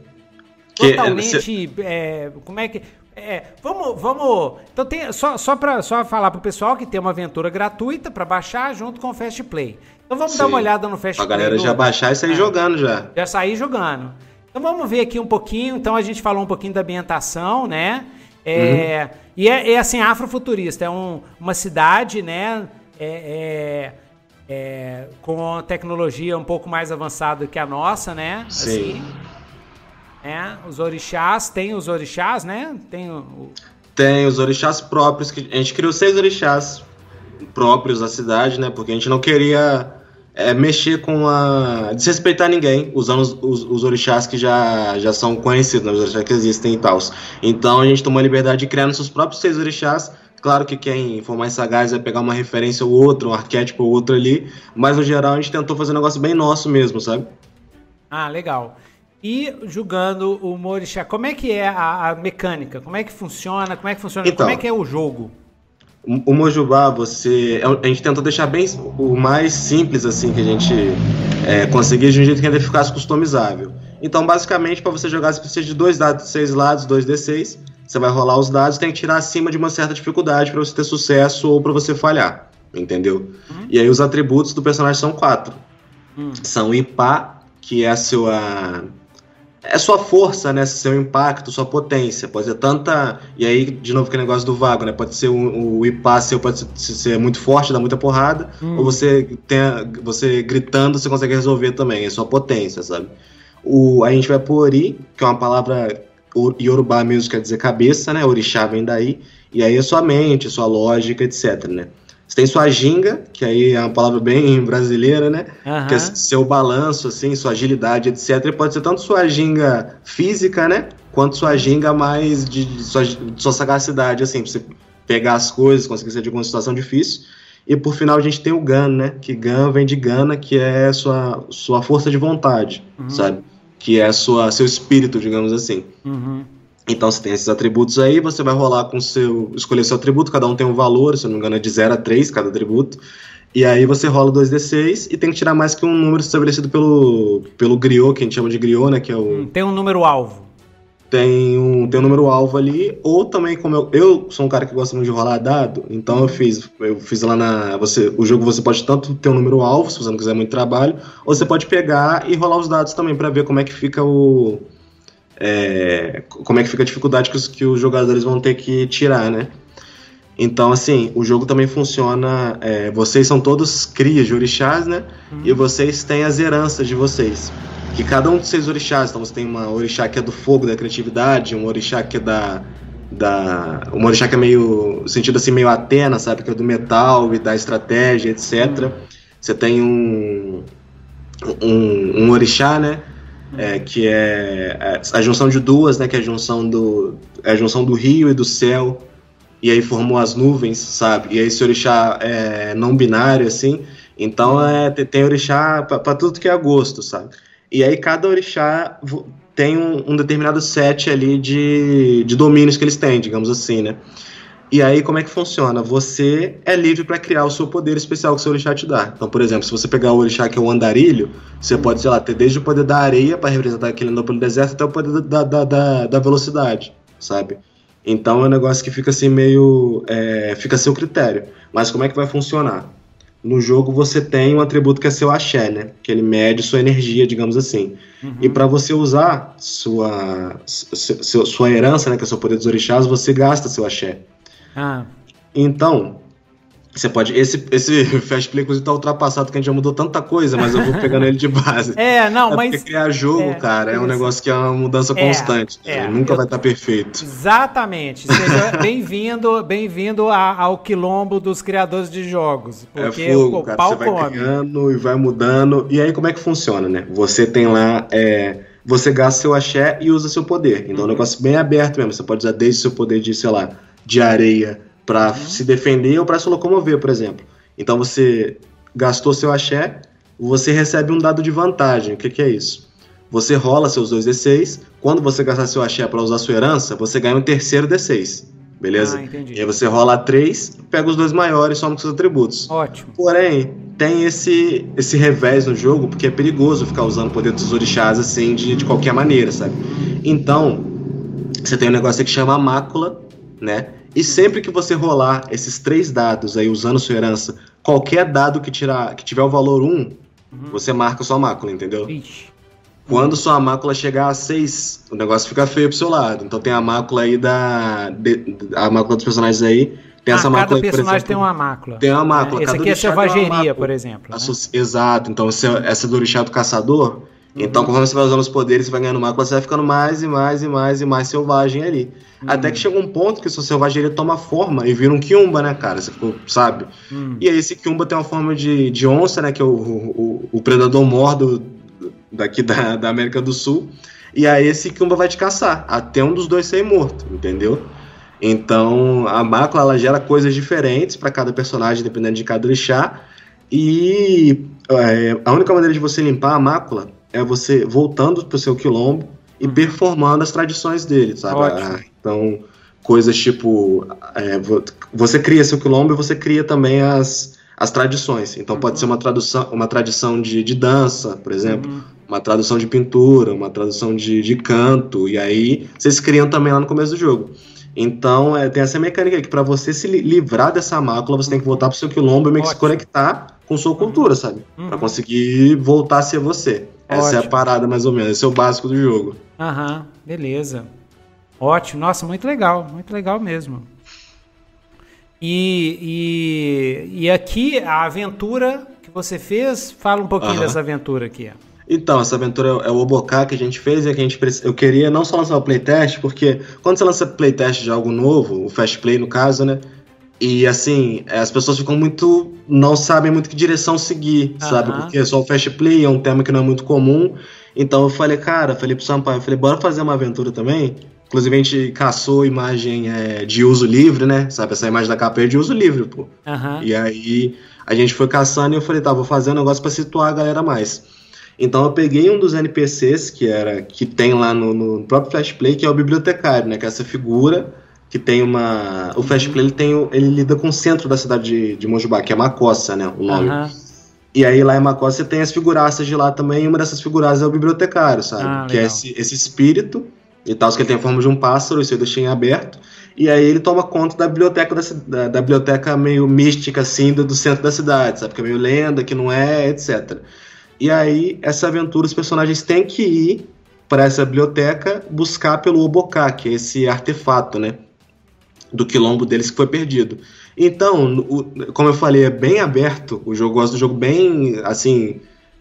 Que, Totalmente. É, como é que. É, vamos, vamos. Então tem só só para só falar pro pessoal que tem uma aventura gratuita para baixar junto com o Fast Play. Então vamos Sim. dar uma olhada no Fast Play. A galera do... já baixar e sair é. jogando já. Já sair jogando. Então vamos ver aqui um pouquinho. Então a gente falou um pouquinho da ambientação, né? É, uhum. E é, é, assim, afrofuturista. É um, uma cidade, né? É, é, é, com tecnologia um pouco mais avançada que a nossa, né? Sim. Assim, é, os orixás, tem os orixás, né? Tem o... Tem os orixás próprios, que a gente criou seis orixás próprios da cidade, né? Porque a gente não queria é, mexer com a. desrespeitar ninguém, usando os, os, os, orixás que já, já são conhecidos, né? os orixás que existem e tal. Então a gente tomou a liberdade de criar nossos próprios seis orixás. Claro que quem for mais sagaz vai pegar uma referência ou outra, um arquétipo ou outro ali, mas no geral a gente tentou fazer um negócio bem nosso mesmo, sabe? Ah, legal. E julgando o Morixá, como é que é a, a, mecânica? Como é que funciona? Como é que funciona? Então, como é que é o jogo? O Mojubá, você. É a gente tentou deixar bem o mais simples assim que a gente é, conseguir de um jeito que ainda ficasse customizável. Então, basicamente, para você jogar, você precisa de dois dados de seis lados, dois D6. Você vai rolar os dados, tem que tirar acima de uma certa dificuldade para você ter sucesso ou para você falhar. Entendeu? Uhum. E aí os atributos do personagem são quatro. Uhum. São Ipá, que é a sua é sua força, né? Seu impacto, sua potência. Pode ser tanta. E aí, de novo, que negócio do vago, né? Pode ser o, o IPA seu, pode ser muito forte, dar muita porrada. Hum. Ou você tem, você gritando, você consegue resolver também. É sua potência, sabe? O, a gente vai por Ori, que é uma palavra Yorubá mesmo, quer dizer cabeça, né? Orixá vem daí. E aí é sua mente, sua lógica, etc, né? Você tem sua ginga, que aí é uma palavra bem brasileira, né? Uhum. Que é seu balanço, assim, sua agilidade, etc. E pode ser tanto sua ginga física, né? Quanto sua ginga mais de, de sua, de sua sagacidade, assim, pra você pegar as coisas, conseguir sair de alguma situação difícil. E por final a gente tem o Gun, né? Que Gun vem de Gana, que é sua, sua força de vontade, uhum. sabe? Que é sua, seu espírito, digamos assim. Uhum. Então você tem esses atributos aí, você vai rolar com seu. escolher seu atributo, cada um tem um valor, se eu não me engano é de 0 a 3 cada atributo. E aí você rola 2d6 e tem que tirar mais que um número estabelecido pelo, pelo griot, que a gente chama de griot, né? Que é o... Hum, tem um número alvo. Tem um, tem um número alvo ali, ou também, como eu, eu sou um cara que gosta muito de rolar dado, então eu fiz, eu fiz lá na. Você, o jogo você pode tanto ter um número alvo, se você não quiser muito trabalho, ou você pode pegar e rolar os dados também para ver como é que fica o é, como é que fica a dificuldade que os, que os jogadores vão ter que tirar, né? Então, assim, o jogo também funciona. É, vocês são todos crias de orixás, né? Uhum. E vocês têm as heranças de vocês. Que cada um dos seus orixás, então você tem uma orixá que é do fogo, da criatividade, um orixá que é da. da um orixá que é meio. sentido assim, meio Atena, sabe? Que é do metal e da estratégia, etc. Uhum. Você tem um, um. um orixá, né? É, que é, é a junção de duas, né, que é a junção do é a junção do rio e do céu, e aí formou as nuvens, sabe? E aí esse orixá é não binário assim, então é tem orixá para tudo que é gosto, sabe? E aí cada orixá tem um, um determinado set ali de, de domínios que eles têm, digamos assim, né? E aí, como é que funciona? Você é livre para criar o seu poder especial que o seu orixá te dá. Então, por exemplo, se você pegar o orixá que é o andarilho, você pode, sei lá, ter desde o poder da areia para representar aquele andou pelo deserto até o poder da, da, da, da, velocidade, sabe? Então é um negócio que fica assim meio. É, fica a seu critério. Mas como é que vai funcionar? No jogo você tem um atributo que é seu axé, né? Que ele mede sua energia, digamos assim. Uhum. E para você usar sua, sua, sua herança, né? Que é o seu poder dos orixás, você gasta seu axé. Ah. Então, você pode. Esse, esse Fast Play, inclusive, tá ultrapassado, que a gente já mudou tanta coisa, mas eu vou pegando ele de base. É, não, é mas. Porque criar jogo, é, cara, é um negócio que é uma mudança é, constante. É, nunca eu... vai estar tá perfeito. Exatamente. Seja bem-vindo bem-vindo ao quilombo dos criadores de jogos. Porque é fogo, o, cara. Pau você vai come. criando e vai mudando. E aí, como é que funciona, né? Você tem lá. É, você gasta seu axé e usa seu poder. Então, uhum. é um negócio bem aberto mesmo. Você pode usar desde seu poder de, sei lá de areia para uhum. se defender ou para se locomover, por exemplo. Então você gastou seu axé, você recebe um dado de vantagem. O que, que é isso? Você rola seus dois D6. Quando você gastar seu axé para usar sua herança, você ganha um terceiro D6. Beleza? Ah, entendi. E aí você rola três, pega os dois maiores, soma com seus atributos. Ótimo. Porém, tem esse, esse revés no jogo, porque é perigoso ficar usando o poder dos orixás assim de, de qualquer maneira, sabe? Então, você tem um negócio que chama mácula, né? E sempre que você rolar esses três dados aí usando sua herança, qualquer dado que, tirar, que tiver o valor 1, uhum. você marca sua mácula, entendeu? Ixi. Quando sua mácula chegar a 6, o negócio fica feio pro seu lado. Então tem a mácula aí da. De, a mácula dos personagens aí. Tem ah, essa mácula cada personagem exemplo, tem uma mácula. Tem uma mácula. É, esse aqui é selvageria, por exemplo. Né? Exato. Então essa do orixá do caçador. Uhum. Então, conforme você vai usando os poderes, você vai ganhando mácula, você vai ficando mais e mais e mais e mais selvagem ali. Uhum. Até que chega um ponto que sua selvageria toma forma e vira um Kiumba, né, cara? Você sabe? Uhum. E aí esse Kiumba tem uma forma de, de onça, né? Que é o, o, o predador mor do, daqui da, da América do Sul. E aí esse Kiumba vai te caçar, até um dos dois ser morto, entendeu? Então a mácula ela gera coisas diferentes para cada personagem, dependendo de cada orixá. E é, a única maneira de você limpar a mácula é você voltando pro seu quilombo e uhum. performando as tradições dele, sabe? Ah, então, coisas tipo. É, você cria seu quilombo e você cria também as, as tradições. Então uhum. pode ser uma tradução, uma tradição de, de dança, por exemplo, uhum. uma tradução de pintura, uma tradução de, de canto, e aí vocês criam também lá no começo do jogo. Então é, tem essa mecânica aí que para você se livrar dessa mácula, você tem que voltar pro seu quilombo e meio que se conectar com sua cultura, sabe? Uhum. Para conseguir voltar a ser você. Essa Ótimo. é a parada mais ou menos, esse é o básico do jogo. Aham, beleza. Ótimo, nossa, muito legal, muito legal mesmo. E, e, e aqui a aventura que você fez, fala um pouquinho uhum. dessa aventura aqui. Então, essa aventura é o Oboká que a gente fez e que a gente eu queria não só lançar o playtest, porque quando você lança playtest de algo novo, o fast play no caso, né? E assim, as pessoas ficam muito. não sabem muito que direção seguir, uhum. sabe? Porque só o fast play é um tema que não é muito comum. Então eu falei, cara, falei pro Sampaio, eu falei, bora fazer uma aventura também? Inclusive, a gente caçou imagem é, de uso livre, né? Sabe, essa imagem da capa é de uso livre, pô. Uhum. E aí a gente foi caçando e eu falei, tá, vou fazer um negócio para situar a galera mais. Então eu peguei um dos NPCs que era que tem lá no, no próprio Flash Play, que é o bibliotecário, né? Que é essa figura que tem uma. O Flash Play ele, tem, ele lida com o centro da cidade de, de Mojubá, que é Macossa, né? O nome. Uhum. E aí lá em Macossa você tem as figuraças de lá também, e uma dessas figuraças é o bibliotecário, sabe? Ah, que é esse, esse espírito e tal, que ele tem a forma de um pássaro, isso eu deixei em aberto. E aí ele toma conta da biblioteca da, da, da biblioteca meio mística, assim, do, do, centro da cidade, sabe? Que é meio lenda, que não é, etc. E aí, essa aventura, os personagens têm que ir para essa biblioteca buscar pelo Oboká, que é esse artefato, né? Do quilombo deles que foi perdido. Então, o, como eu falei, é bem aberto. O jogo gosta do jogo bem, assim,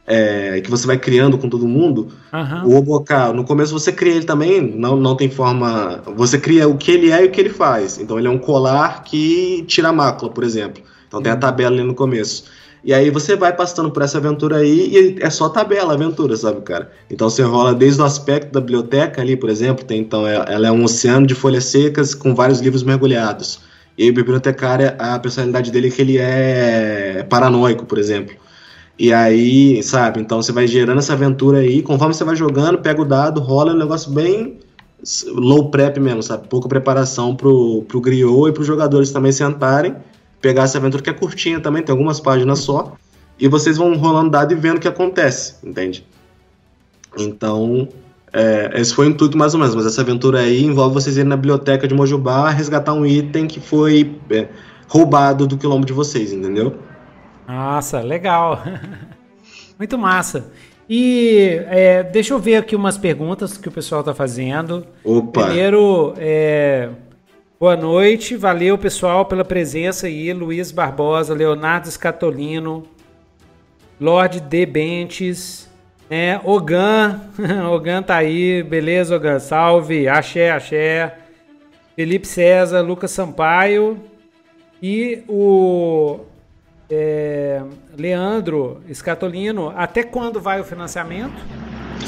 é, que você vai criando com todo mundo, uhum. o Oboká, no começo você cria ele também, não, não tem forma. Você cria o que ele é e o que ele faz. Então ele é um colar que tira a mácula, por exemplo. Então tem a uhum. tabela ali no começo. E aí você vai passando por essa aventura aí e é só tabela, aventura, sabe, cara? Então você rola desde o aspecto da biblioteca ali, por exemplo, tem então é, ela é um oceano de folhas secas com vários livros mergulhados. E o bibliotecário, a personalidade dele é que ele é paranoico, por exemplo. E aí, sabe, então você vai gerando essa aventura aí, conforme você vai jogando, pega o dado, rola, é um negócio bem low prep mesmo, sabe? Pouca preparação pro, pro griot e pros jogadores também sentarem, pegar essa aventura que é curtinha também, tem algumas páginas só, e vocês vão rolando dado e vendo o que acontece, entende? Então, é, esse foi o intuito mais ou menos, mas essa aventura aí envolve vocês irem na biblioteca de Mojubá resgatar um item que foi é, roubado do quilombo de vocês, entendeu? Nossa, legal. Muito massa. E é, deixa eu ver aqui umas perguntas que o pessoal está fazendo. Opa! Primeiro, é, boa noite, valeu pessoal pela presença aí. Luiz Barbosa, Leonardo Scatolino, Lorde D. Bentes, né? Ogan, Ogan tá aí, beleza, Ogan? Salve, axé, axé. Felipe César, Lucas Sampaio e o é, Leandro Escatolino, até quando vai o financiamento?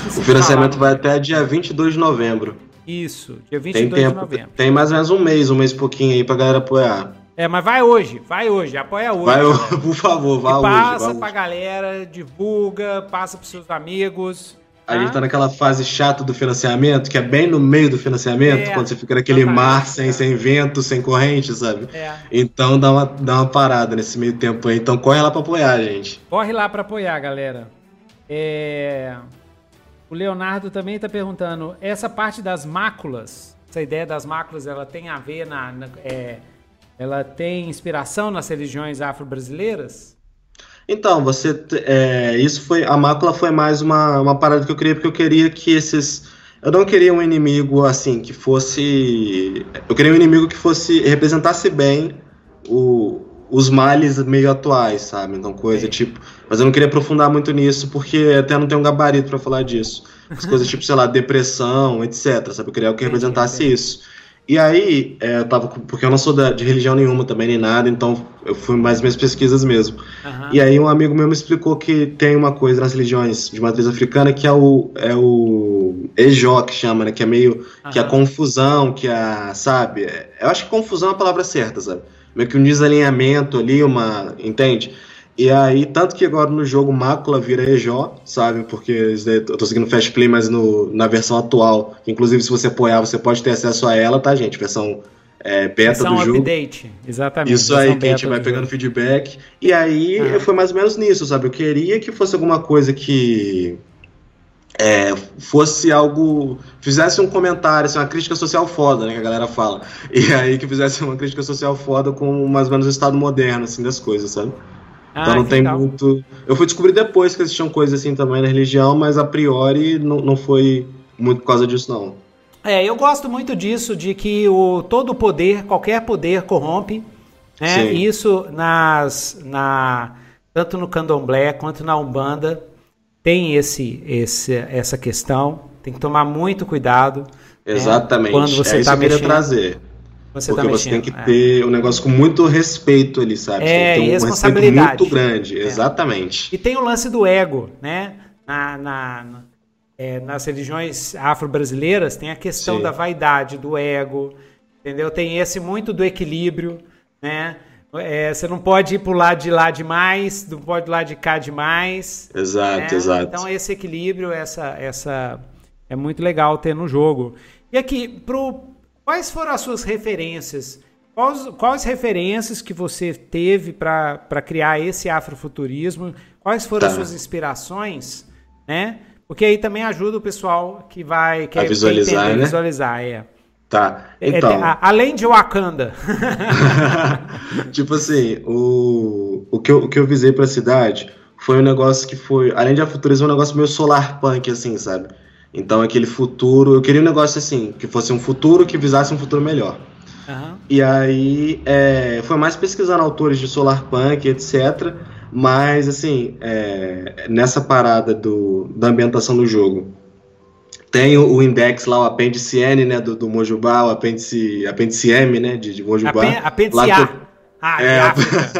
O financiamento vai até dia 22 de novembro. Isso, dia 22 tem tempo, de novembro. Tem mais ou menos um mês, um mês e pouquinho aí pra galera apoiar. É, mas vai hoje, vai hoje, apoia hoje. Vai, por favor, vá e hoje. Passa vá pra hoje. galera, divulga, passa pros seus amigos. A gente tá naquela fase chata do financiamento, que é bem no meio do financiamento, é, quando você fica naquele mar sem, sem vento, sem corrente, sabe? É. Então dá uma, dá uma parada nesse meio tempo aí. Então corre lá pra apoiar, gente. Corre lá pra apoiar, galera. É... O Leonardo também tá perguntando, essa parte das máculas, essa ideia das máculas, ela tem a ver na... na é, ela tem inspiração nas religiões afro-brasileiras? Então, você. É, isso foi. A mácula foi mais uma, uma parada que eu queria, porque eu queria que esses. Eu não queria um inimigo assim, que fosse. Eu queria um inimigo que fosse. representasse bem o, os males meio atuais, sabe? Então, coisa tipo. Mas eu não queria aprofundar muito nisso, porque até não tenho um gabarito para falar disso. As coisas tipo, sei lá, depressão, etc. Sabe? Eu queria algo que representasse isso. E aí, é, eu tava. Porque eu não sou da, de religião nenhuma também, nem nada, então eu fui mais minhas pesquisas mesmo. Uhum. E aí, um amigo meu me explicou que tem uma coisa nas religiões de matriz africana que é o. É o Ejó, que chama, né? Que é meio. Uhum. Que é a confusão, que é. Sabe? Eu acho que confusão é a palavra certa, sabe? Meio que um desalinhamento ali, uma. Entende? E aí, tanto que agora no jogo Mácula vira EJO, sabe? Porque eu tô seguindo Fast Play, mas no, na versão atual, inclusive se você apoiar, você pode ter acesso a ela, tá, gente? Versão é, beta versão do jogo. update, exatamente. Isso aí, que a gente vai pegando jogo. feedback. E aí, ah. foi mais ou menos nisso, sabe? Eu queria que fosse alguma coisa que é, fosse algo. fizesse um comentário, assim, uma crítica social foda, né? Que a galera fala. E aí que fizesse uma crítica social foda com mais ou menos o estado moderno, assim, das coisas, sabe? Ah, então não tem muito. Eu fui descobrir depois que existiam coisas assim também na religião, mas a priori não, não foi muito por causa disso, não. É, eu gosto muito disso, de que o, todo poder, qualquer poder corrompe. Né? Sim. Isso nas, na, tanto no candomblé quanto na Umbanda tem esse, esse, essa questão. Tem que tomar muito cuidado. Né? Exatamente. Né? Quando você é tá isso trazer. Você Porque tá você tem que é. ter um negócio com muito respeito ali, sabe? É, tem que ter um responsabilidade. muito grande, é. exatamente. E tem o lance do ego, né? Na, na, na é, nas religiões afro-brasileiras tem a questão Sim. da vaidade, do ego, entendeu? Tem esse muito do equilíbrio, né? É, você não pode ir pro lado de lá demais, não pode ir lá de cá demais. Exato, né? exato. Então esse equilíbrio, essa, essa é muito legal ter no jogo. E aqui, pro, Quais foram as suas referências? Quais, quais referências que você teve para criar esse afrofuturismo? Quais foram tá. as suas inspirações? Né? Porque aí também ajuda o pessoal que vai que a visualizar, entender, né? visualizar, é. Tá. É, então. É, além de Wakanda. tipo assim, o, o, que eu, o que eu visei pra cidade foi um negócio que foi. Além de afuturismo, um negócio meio solar punk, assim, sabe? Então aquele futuro, eu queria um negócio assim, que fosse um futuro que visasse um futuro melhor. Uhum. E aí é, foi mais pesquisando autores de solar punk, etc. Mas assim, é, nessa parada do, da ambientação do jogo, tem o, index lá, o apêndice N, né, do, do Mojubá, o apêndice, apêndice M, né, de, de Mojubá. Apêndice lá A. Ah, é,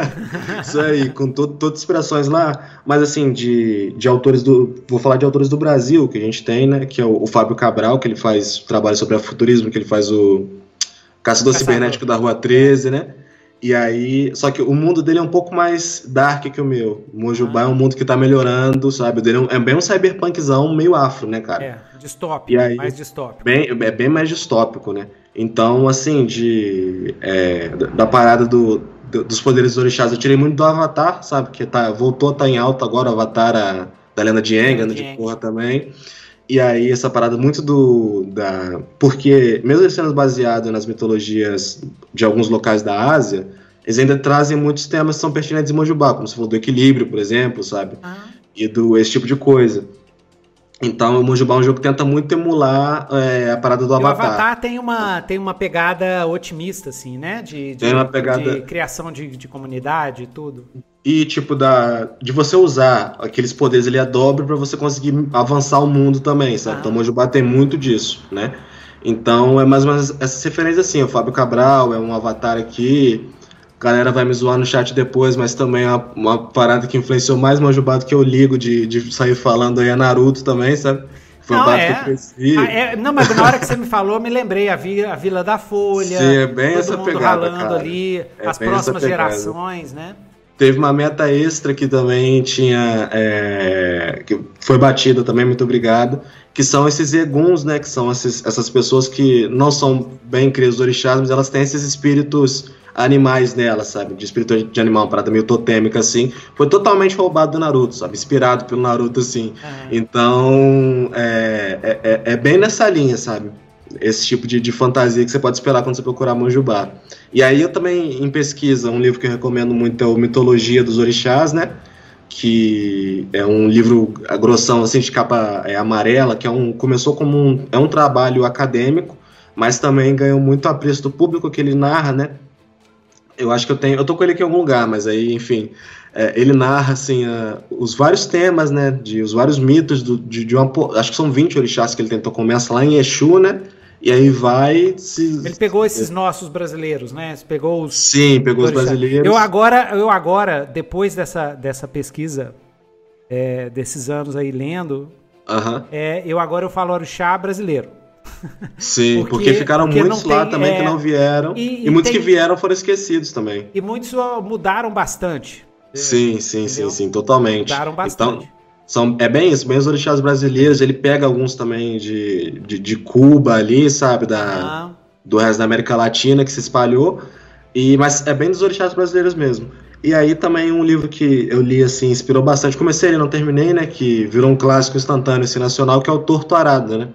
isso aí, com to, todas as inspirações lá, mas assim, de, de autores do. Vou falar de autores do Brasil que a gente tem, né? Que é o, o Fábio Cabral, que ele faz trabalho sobre futurismo, que ele faz o Caçador, Caçador. Cibernético da Rua 13, né? E aí, só que o mundo dele é um pouco mais dark que o meu. O Mojubá ah. é um mundo que tá melhorando, sabe? O dele é, é bem um cyberpunkzão meio afro, né, cara? É, distópico, aí, mais distópico. Bem, é bem mais distópico, né? Então, assim, de é, da parada do, do, dos poderes orixás, eu tirei muito do Avatar, sabe? Que tá, voltou a estar tá em alta agora, o Avatar a, da lenda de Aang, de porra também. E aí, essa parada muito do. Da, porque, mesmo sendo baseado nas mitologias de alguns locais da Ásia, eles ainda trazem muitos temas que são pertinentes em Mojubá, como você falou do equilíbrio, por exemplo, sabe? Ah. E do esse tipo de coisa. Então, o Mojubá é um jogo que tenta muito emular é, a parada do Avatar. O Avatar tem uma, tem uma pegada otimista, assim, né? De, de tem uma pegada... de criação de, de comunidade e tudo. E, tipo, da, de você usar aqueles poderes ali a dobra para você conseguir avançar o mundo também, sabe? Ah. Então, o Mojubá tem muito disso, né? Então, é mais ou menos essas referências assim. O Fábio Cabral é um avatar aqui galera vai me zoar no chat depois, mas também é uma, uma parada que influenciou mais Manjubado que eu ligo de, de sair falando aí a Naruto também, sabe? Foi não, é. que eu cresci. Ah, é, não, mas na hora que você me falou, eu me lembrei a, Vila, a Vila da Folha. Sim, é bem essa pegada, ralando cara. ali, é as próximas gerações, né? Teve uma meta extra que também tinha. É, que foi batida também, muito obrigado. Que são esses eguns, né? Que são esses, essas pessoas que não são bem crias orixás, mas elas têm esses espíritos animais nelas, sabe? De espírito de animal, uma parada meio totêmica, assim. Foi totalmente roubado do Naruto, sabe? Inspirado pelo Naruto, assim. Uhum. Então, é, é, é, é bem nessa linha, sabe? esse tipo de, de, fantasia que você pode esperar quando você procurar Manjubá. E aí eu também, em pesquisa, um livro que eu recomendo muito é o Mitologia dos Orixás, né? Que é um livro grossão, assim, de capa é, amarela, que é um, começou como um, é um trabalho acadêmico, mas também ganhou muito apreço do público que ele narra, né? Eu acho que eu tenho, eu tô com ele aqui em algum lugar, mas aí, enfim, é, ele narra, assim, os vários temas, né, de, os vários mitos do, de, de uma, acho que são 20 orixás que ele tentou, começa lá em Exu, né, e aí vai se. Ele pegou esses nossos brasileiros, né? Pegou os. Sim, pegou os brasileiros. Eu agora, eu agora, depois dessa, dessa pesquisa, é, desses anos aí lendo, uh -huh. é, eu agora eu falo orixá brasileiro. Sim, porque, porque ficaram porque muitos lá tem, também é, que não vieram. E, e, e muitos tem, que vieram foram esquecidos também. E muitos mudaram bastante. Sim, sim, entendeu? sim, sim, totalmente. Mudaram bastante. Então, são, é bem isso, bem os orixás brasileiros, ele pega alguns também de, de, de Cuba ali, sabe, da, ah. do resto da América Latina que se espalhou, e, mas é bem dos orixás brasileiros mesmo. E aí também um livro que eu li, assim, inspirou bastante, comecei ele, não terminei, né, que virou um clássico instantâneo, assim, nacional, que é o Torto Arado, né.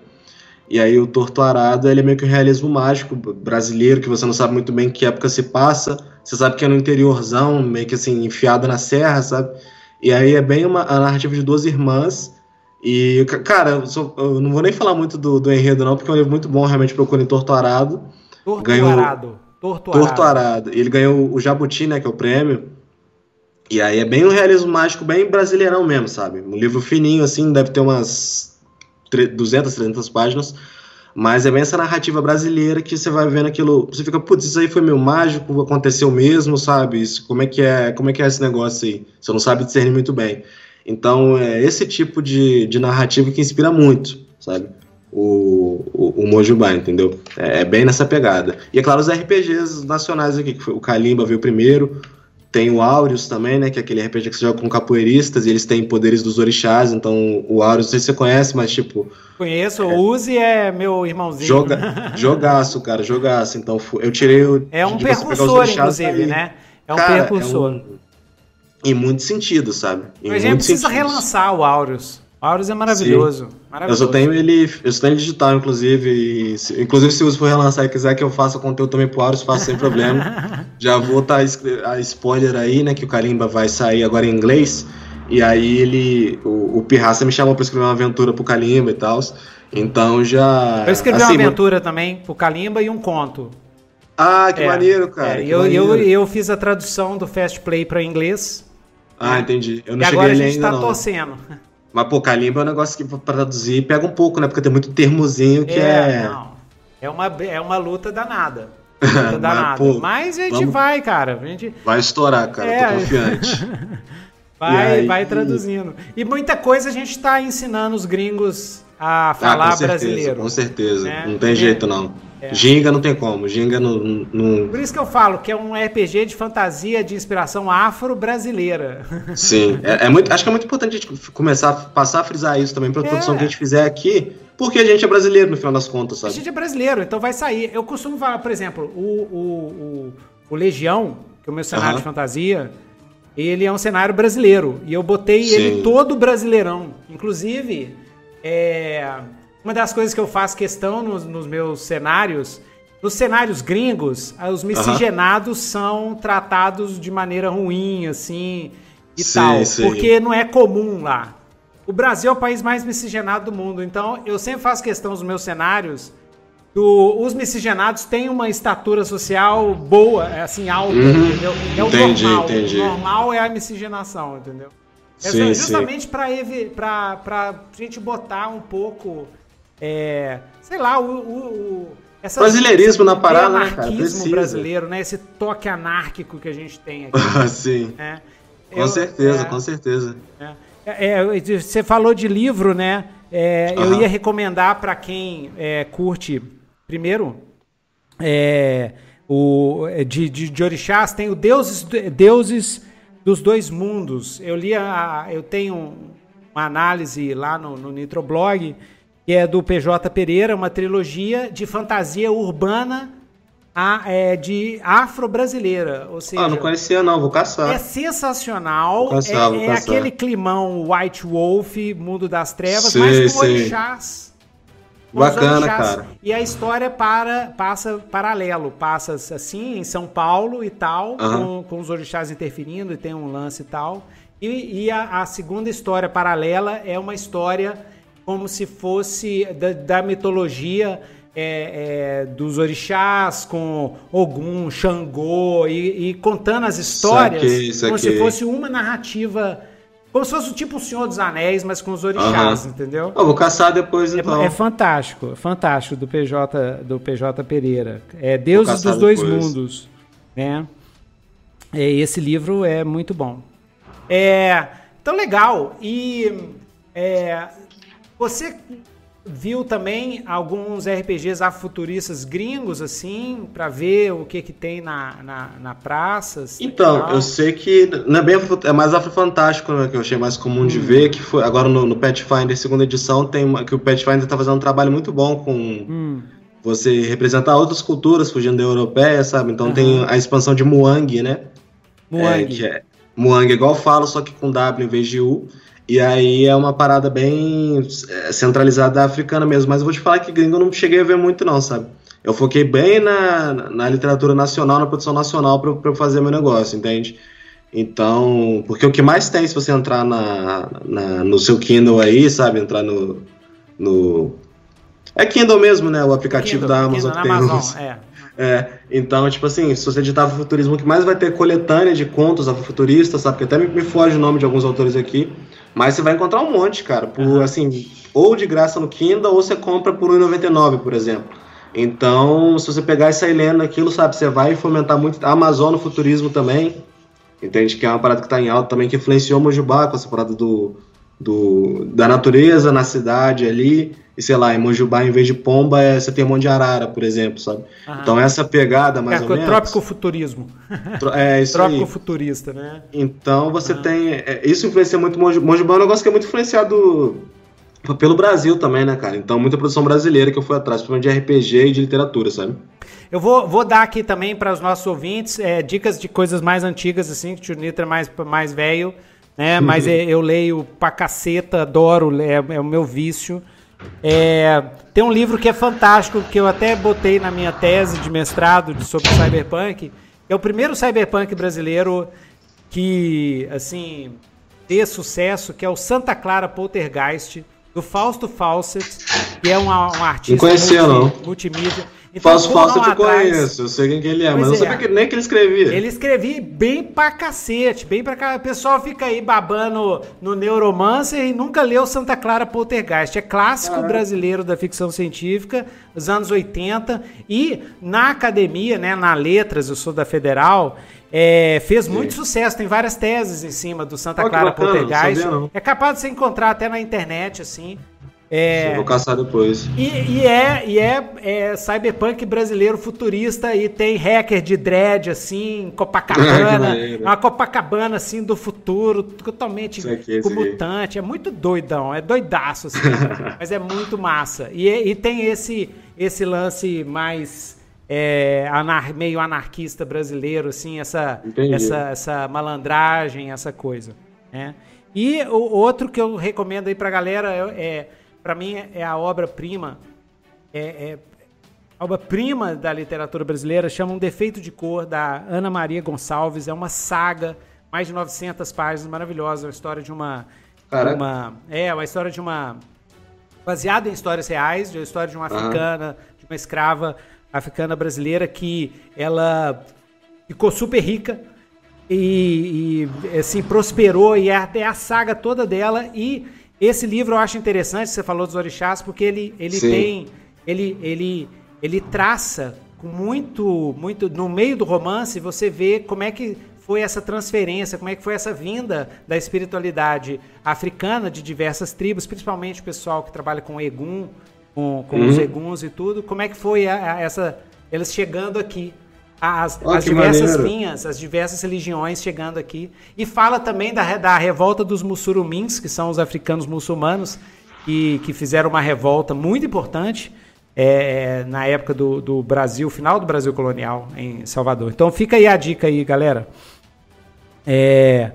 E aí o Torto Arado, ele é meio que um realismo mágico brasileiro, que você não sabe muito bem que época se passa, você sabe que é no interiorzão, meio que assim, enfiado na serra, sabe? E aí é bem uma a narrativa de duas irmãs. E, cara, eu, sou, eu não vou nem falar muito do, do, enredo, não, porque é um livro muito bom, realmente procurem Torto Arado. Torto ganhou, Arado. Torto, Torto Arado. Ele ganhou o Jabuti, né, que é o prêmio. E aí é bem um realismo mágico, bem brasileirão mesmo, sabe? Um livro fininho, assim, deve ter umas 200, 300 páginas. Mas é bem essa narrativa brasileira que você vai vendo aquilo. Você fica, putz, isso aí foi meio mágico, aconteceu mesmo, sabe? Isso, como é que é, como é que é esse negócio aí? Você não sabe discernir muito bem. Então, é esse tipo de, de narrativa que inspira muito, sabe? O, o, o Mojubá, entendeu? É, é, bem nessa pegada. E é claro, os RPGs nacionais aqui, que foi, o Kalimba veio primeiro, tem o Aureus também, né? Que é aquele RPG que você joga com capoeiristas e eles têm poderes dos orixás. Então, o Aureus, não sei se você conhece, mas tipo. Conheço, é, o Uzi é meu irmãozinho. Joga, jogaço, cara, jogaço. Então, eu tirei o. É um percursor, inclusive, né? É um cara, percursor. É um, em muito sentido, sabe? Em mas a gente precisa sentidos. relançar o Aureus. Aureus é maravilhoso, maravilhoso. Eu só tenho ele. Eu só tenho ele digital, inclusive. E, se, inclusive, se você for relançar e quiser que eu faça conteúdo também pro Aureus, faço sem problema. Já vou estar tá, a spoiler aí, né? Que o Kalimba vai sair agora em inglês. E aí ele. O, o Pirraça me chamou pra escrever uma aventura pro Kalimba e tal. Então já. Eu escrevi assim, uma aventura também pro Kalimba e um conto. Ah, que é, maneiro, cara. É, que eu, maneiro. eu, eu fiz a tradução do Fast Play para inglês. Ah, entendi. Eu não e cheguei agora a gente tá não. torcendo. Mas, pô, Kalimba é um negócio que pra traduzir pega um pouco, né? Porque tem muito termozinho que é. É, não. É uma, é uma luta danada. Luta danada. Mas, pô, Mas a gente vamos... vai, cara. A gente... Vai estourar, cara. É. Tô confiante. vai, aí... vai traduzindo. E muita coisa a gente tá ensinando os gringos a falar ah, com certeza, brasileiro. Com certeza. Né? Não tem jeito, não. É. Ginga não tem como. Ginga não, não. Por isso que eu falo que é um RPG de fantasia de inspiração afro-brasileira. Sim. É, é, muito, acho que é muito importante a gente começar a passar a frisar isso também para a produção é. que a gente fizer aqui. Porque a gente é brasileiro, no final das contas, sabe? A gente é brasileiro, então vai sair. Eu costumo falar, por exemplo, o, o, o, o Legião, que é o meu cenário uhum. de fantasia, ele é um cenário brasileiro. E eu botei Sim. ele todo brasileirão. Inclusive, é uma das coisas que eu faço questão nos, nos meus cenários, nos cenários gringos, ah, os miscigenados são tratados de maneira ruim, assim, e sim, tal. Sim. Porque não é comum lá. O Brasil é o país mais miscigenado do mundo, então eu sempre faço questão nos meus cenários do, os miscigenados têm uma estatura social boa, é assim, alta, uhum. entendeu? É o entendi, normal. Entendi. O normal é a miscigenação, entendeu? É sim, justamente para a gente botar um pouco é, sei lá, o, o, o essa, Brasileirismo na parada, né, cara? Anarquismo brasileiro, né? Esse toque anárquico que a gente tem aqui. Sim. É. Com Eu, certeza, é, com certeza. É. É, é, você falou de livro, né? Uhum. Eu ia recomendar para quem curte, primeiro, o, de, de, de orixás, tem o Deuses, Deuses dos dois mundos. Eu li a, eu tenho uma análise lá no, no Nitroblog, que é do PJ Pereira, uma trilogia de fantasia urbana a, é, de afro-brasileira. Ou seja, ah, não conhecia não, vou caçar. É sensacional. Caçar, é, é aquele climão White Wolf, Mundo das Trevas, sei, mas com orixás. Bacana, cara. E a história para, passa paralelo, passa assim em São Paulo e tal, uhum. com, com os orixás interferindo e tem um lance e tal. E, e a, a, segunda história paralela é uma história como se fosse da, da mitologia é, é, dos orixás com Ogum, Xangô e, e contando as histórias saquei. como se fosse uma narrativa. Como se fosse tipo o Senhor dos Anéis, mas com os orixás, uhum. entendeu? Eu vou caçar depois é, então. É, é fantástico, fantástico do PJ, do PJ Pereira. É Deuses dos Dois Mundos. Né? É, esse livro é muito bom. É, então, legal. E é, você viu também alguns RPGs afuturistas gringos, assim, para ver o que que tem na, na, na praça? Assim, então, eu sei que não é bem é mais afrofantástico, né, que eu achei mais comum hum. de ver, que foi agora no, no Pathfinder segunda edição, tem uma, que o Pathfinder tá fazendo um trabalho muito bom com hum. você representar outras culturas, fugindo da europeia, sabe? Então uhum. tem a expansão de Muang, né? Muang. É, que é, Muang, igual eu falo, só que com W em vez de U. E aí é uma parada bem é, centralizada africana mesmo. Mas eu vou te falar que gringo eu não cheguei a ver muito, não, sabe? Eu foquei bem na, na literatura nacional, na produção nacional para fazer meu negócio, entende? Então, porque o que mais tem, se você entrar na, na, no seu Kindle aí, sabe? Entrar no. no é Kindle mesmo, né? O aplicativo Kindle, da Amazon Kindle, que tem. Amazon, é. É, então, tipo assim, se você editar futurismo, o que mais vai ter coletânea de contos afrofuturistas, sabe? Porque até me, me foge o nome de alguns autores aqui. Mas você vai encontrar um monte, cara, por uhum. assim, ou de graça no Kindle, ou você compra por R$1,99, por exemplo. Então, se você pegar e sair lendo aquilo, sabe, você vai fomentar muito. A Amazon no futurismo também, entende? Que é uma parada que está em alta também, que influenciou o Mojubá com essa parada do, do, da natureza na cidade ali. E sei lá, em Mojubá, em vez de pomba, é, você tem um monte de arara, por exemplo, sabe? Aham. Então essa pegada mais é, ou menos. Trópico futurismo. É isso Trópico aí. futurista, né? Então você Aham. tem. É, isso influencia muito Mojubá. É um negócio que é muito influenciado pelo Brasil também, né, cara? Então muita produção brasileira que eu fui atrás, principalmente de RPG e de literatura, sabe? Eu vou, vou dar aqui também para os nossos ouvintes é, dicas de coisas mais antigas, assim, que o Tio Nitra é mais, mais velho, né? Mas uhum. eu leio pra caceta, adoro, é, é o meu vício. É, tem um livro que é fantástico, que eu até botei na minha tese de mestrado sobre cyberpunk. É o primeiro cyberpunk brasileiro que, assim, dê sucesso, que é o Santa Clara Poltergeist, do Fausto Fawcett, que é um, um artista conhecia, multi, multimídia. Então, Fausto Fawcett eu conheço, eu sei quem que ele é, pois mas não é. sabia que, nem que ele escrevia. Ele escrevia bem pra cacete, bem pra cacete. O pessoal fica aí babando no Neuromancer e nunca leu Santa Clara Poltergeist. É clássico brasileiro da ficção científica, dos anos 80. E na academia, né, na Letras, eu sou da Federal, é, fez Sim. muito sucesso, tem várias teses em cima do Santa oh, Clara bacana, Poltergeist. É capaz de você encontrar até na internet, assim. É, vou caçar depois. E, e, é, e é, é, cyberpunk brasileiro futurista e tem hacker de dread, assim, Copacabana. uma Copacabana, assim, do futuro, totalmente aqui, com mutante. É muito doidão, é doidaço, assim. mas é muito massa. E, e tem esse, esse lance mais é, anar, meio anarquista brasileiro, assim, essa, essa, essa malandragem, essa coisa. Né? E o outro que eu recomendo aí pra galera é, é para mim é a obra-prima, é, é a obra-prima da literatura brasileira, chama Um Defeito de Cor, da Ana Maria Gonçalves. É uma saga, mais de 900 páginas, maravilhosa. Uma história de uma. uma é, uma história de uma. baseada em histórias reais, de uma história de uma africana, de uma escrava africana brasileira que ela ficou super rica e, e assim prosperou e é até a saga toda dela e esse livro eu acho interessante, você falou dos orixás, porque ele, ele tem. Ele, ele, ele traça com muito, muito. No meio do romance, você vê como é que foi essa transferência, como é que foi essa vinda da espiritualidade africana de diversas tribos, principalmente o pessoal que trabalha com Egum, com, com uhum. os Eguns e tudo. Como é que foi a, a, essa. Eles chegando aqui. As, oh, as diversas maneiro. linhas, as diversas religiões chegando aqui. E fala também da, da revolta dos mussurumins, que são os africanos muçulmanos, e que fizeram uma revolta muito importante é, na época do, do Brasil, final do Brasil colonial em Salvador. Então fica aí a dica aí, galera. É,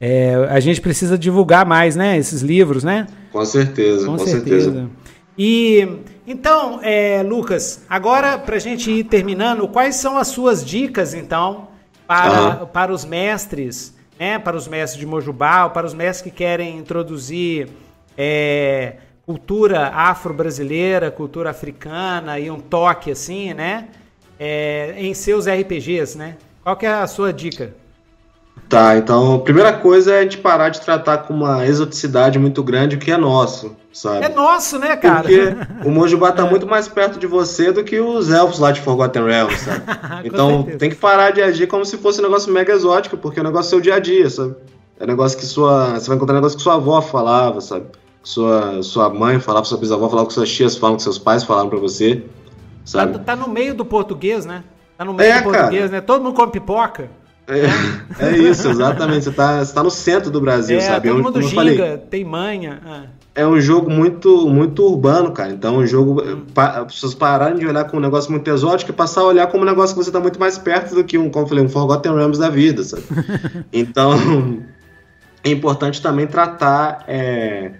é, a gente precisa divulgar mais, né? Esses livros, né? Com certeza, com, com certeza. certeza. E então, é, Lucas, agora para a gente ir terminando, quais são as suas dicas então para, uhum. para os mestres, né? Para os mestres de Mojubá, para os mestres que querem introduzir é, cultura afro-brasileira, cultura africana e um toque assim, né? É, em seus RPGs, né? Qual que é a sua dica? Tá, então a primeira coisa é a gente parar de tratar com uma exoticidade muito grande o que é nosso, sabe? É nosso, né, cara? Porque o Mojubá tá é. muito mais perto de você do que os elfos lá de Forgotten Realms, sabe? então tem que parar de agir como se fosse um negócio mega exótico, porque é um negócio do seu dia a dia, sabe? É um negócio que sua. Você vai encontrar um negócio que sua avó falava, sabe? sua, sua mãe falava, sua bisavó falava, que suas tias falam, que seus pais falaram para você. Sabe? Tá, tá, no meio do português, né? Tá no meio é, do português, cara. né? Todo mundo come pipoca. É, é isso, exatamente. Você tá, você tá no centro do Brasil, é, sabe? Todo mundo ginga, tem manha. É. é um jogo muito, muito urbano, cara. Então, um jogo. Hum. Pa, as pessoas pararem de olhar como um negócio muito exótico e passar a olhar como um negócio que você tá muito mais perto do que um, como eu falei, um Forgotten Realms da vida, sabe? então, é importante também tratar. É,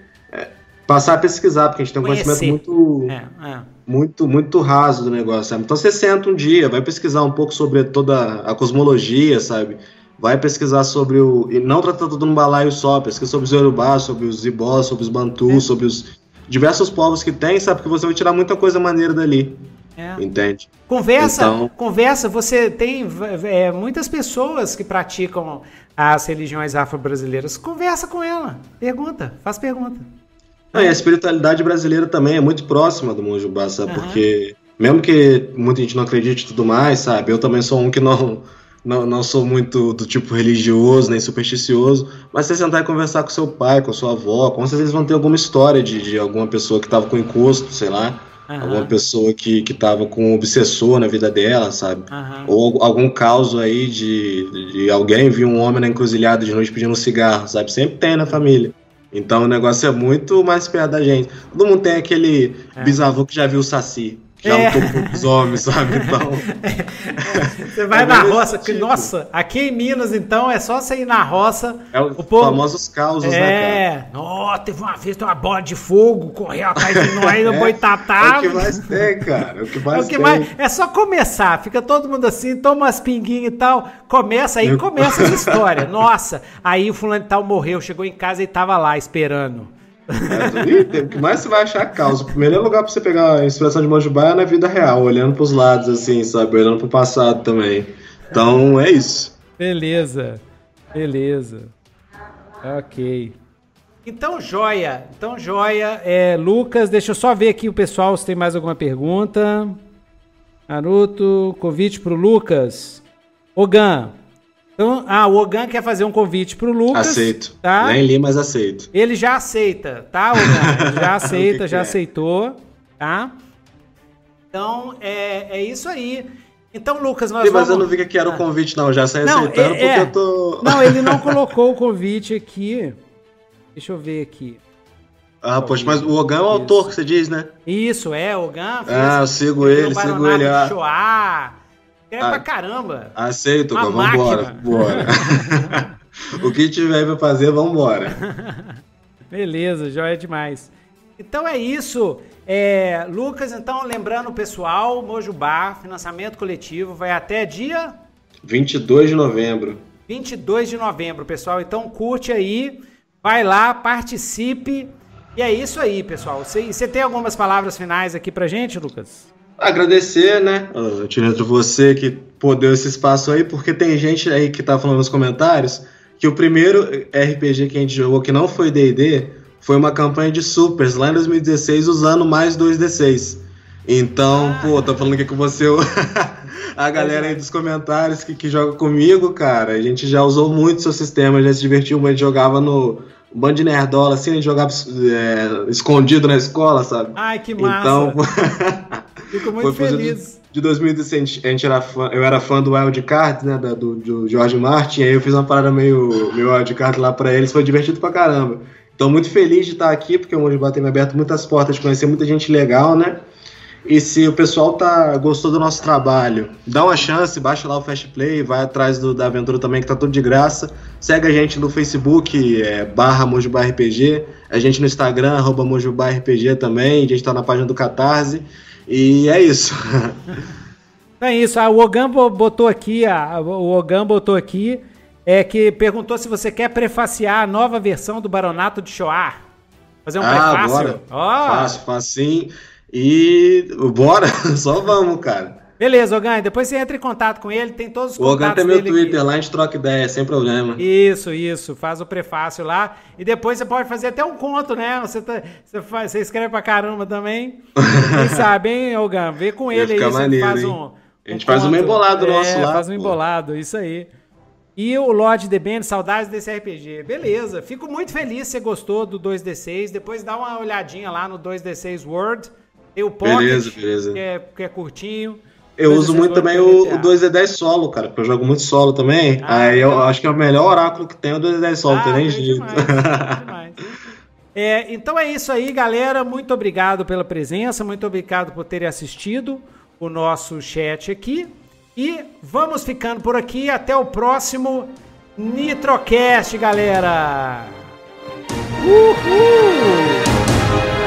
passar a pesquisar, porque a gente tem um Conhecer. conhecimento muito, é, é. Muito, muito raso do negócio, sabe? Então você senta um dia, vai pesquisar um pouco sobre toda a cosmologia, sabe? Vai pesquisar sobre o. E não tratar tudo num balaio só, pesquisa sobre os Yorubá, sobre os Ibós, sobre os Bantu, é. sobre os diversos povos que tem, sabe? Porque você vai tirar muita coisa maneira dali. É. Entende? Conversa, então... conversa. Você tem é, muitas pessoas que praticam as religiões afro-brasileiras. Conversa com ela, pergunta, faz pergunta. Ah, e a espiritualidade brasileira também é muito próxima do Monjubá, sabe? Uhum. Porque, mesmo que muita gente não acredite e tudo mais, sabe? Eu também sou um que não, não, não sou muito do tipo religioso, nem supersticioso, mas você sentar e conversar com seu pai, com sua avó, com certeza vão ter alguma história de, de alguma pessoa que tava com encosto, sei lá. Uhum. Alguma pessoa que, que tava com um obsessor na vida dela, sabe? Uhum. Ou algum caso aí de, de alguém viu um homem na encruzilhada de noite pedindo um cigarro, sabe? Sempre tem na família. Então o negócio é muito mais perto da gente. Todo mundo tem aquele é. bisavô que já viu o Saci. Já é. um pouco dos homens, sabe? Então. É. Você vai é na roça. Que, nossa, aqui em Minas, então, é só você ir na roça. É o, o povo... famosos causos, é. né, cara? É. Oh, teve uma vez, uma bola de fogo, correu atrás de nós no é. boitatá. É o que mais tem, cara. É o que mais é o que tem. Mais... É só começar. Fica todo mundo assim, toma umas pinguinhas e tal. Começa aí, começa essa história. Nossa, aí o fulano tal morreu, chegou em casa e tava lá esperando. É, o que mais você vai achar causa. O melhor lugar pra você pegar a inspiração de Mojubá é na vida real, olhando pros lados, assim, sabe? Olhando pro passado também. Então é isso. Beleza. Beleza. Ok. Então, joia. Então, joia. É, Lucas, deixa eu só ver aqui o pessoal se tem mais alguma pergunta. Naruto, convite pro Lucas. Ogan, então, ah, o Ogan quer fazer um convite pro Lucas. Aceito. Tá? Nem li, mas aceito. Ele já aceita, tá, Ogan? Ele já aceita, já é? aceitou, tá? Então, é, é isso aí. Então, Lucas, nós Sim, vamos... Mas eu não vi que era o ah. convite, não. Já saí não, aceitando é, porque é... eu tô... Não, ele não colocou o convite aqui. Deixa eu ver aqui. Ah, poxa, mas o Ogan é o autor que você diz, né? Isso, é, o Ogan. Ah, eu sigo ele, sigo ele. Ah. Shoah, é ah, pra caramba. Aceito, Uma vambora. vambora. o que tiver pra fazer, vambora. Beleza, joia demais. Então é isso. É, Lucas, então, lembrando o pessoal, Mojubá, financiamento coletivo, vai até dia 22 de novembro. 22 de novembro, pessoal. Então curte aí, vai lá, participe. E é isso aí, pessoal. Você tem algumas palavras finais aqui pra gente, Lucas? Agradecer, né, Tirando você que pô, deu esse espaço aí, porque tem gente aí que tá falando nos comentários que o primeiro RPG que a gente jogou que não foi D&D foi uma campanha de supers lá em 2016 usando mais 2D6. Então, ah. pô, tô falando aqui com você a galera aí dos comentários que, que joga comigo, cara. A gente já usou muito seu sistema, já se divertiu muito, jogava no Band Nerdola, assim, a gente jogava é, escondido na escola, sabe? Ai, que massa! Então, Fico muito feliz. de 2016 a gente era fã, eu era fã do Wild Card, né, do, do George Martin, aí eu fiz uma parada meio, meio Wild Card lá pra eles, foi divertido pra caramba. Então, muito feliz de estar aqui, porque o Mojibá tem me aberto muitas portas, de conhecer muita gente legal, né? E se o pessoal tá gostou do nosso trabalho, dá uma chance, baixa lá o Fast Play, vai atrás do, da aventura também, que tá tudo de graça. Segue a gente no Facebook, é, barra Mojubá RPG, a gente no Instagram, arroba Mojubá RPG também, a gente tá na página do Catarse. E é isso. É isso. Ah, o Ogambo botou aqui, ah, o Ogam botou aqui, é que perguntou se você quer prefaciar a nova versão do Baronato de Shoah. Fazer um ah, prefácio. Bora. Oh. Fácil, facinho. E bora, só vamos, cara. Beleza, Ogan, depois você entra em contato com ele, tem todos os o contatos O Ogan tem meu Twitter aqui. lá, a gente troca ideia, sem problema. Isso, isso, faz o prefácio lá. E depois você pode fazer até um conto, né? Você, tá, você, faz, você escreve pra caramba também. Quem sabe, hein, Ogan? Vê com ele aí, maneiro, faz um, A gente um faz um embolado é, nosso lá. faz um embolado, isso aí. E o Lord The Band, saudades desse RPG. Beleza, fico muito feliz se você gostou do 2D6. Depois dá uma olhadinha lá no 2D6 World. Tem o Pocket, beleza, beleza. Que, é, que é curtinho. Eu uso muito também o, o 2D10 solo, cara, porque eu jogo muito solo também. Ah, aí eu acho que é o melhor oráculo que tem o 2D10 solo, ah, tem nem jeito. Demais, demais. É, então é isso aí, galera. Muito obrigado pela presença, muito obrigado por terem assistido o nosso chat aqui. E vamos ficando por aqui. Até o próximo Nitrocast, galera! Uhul!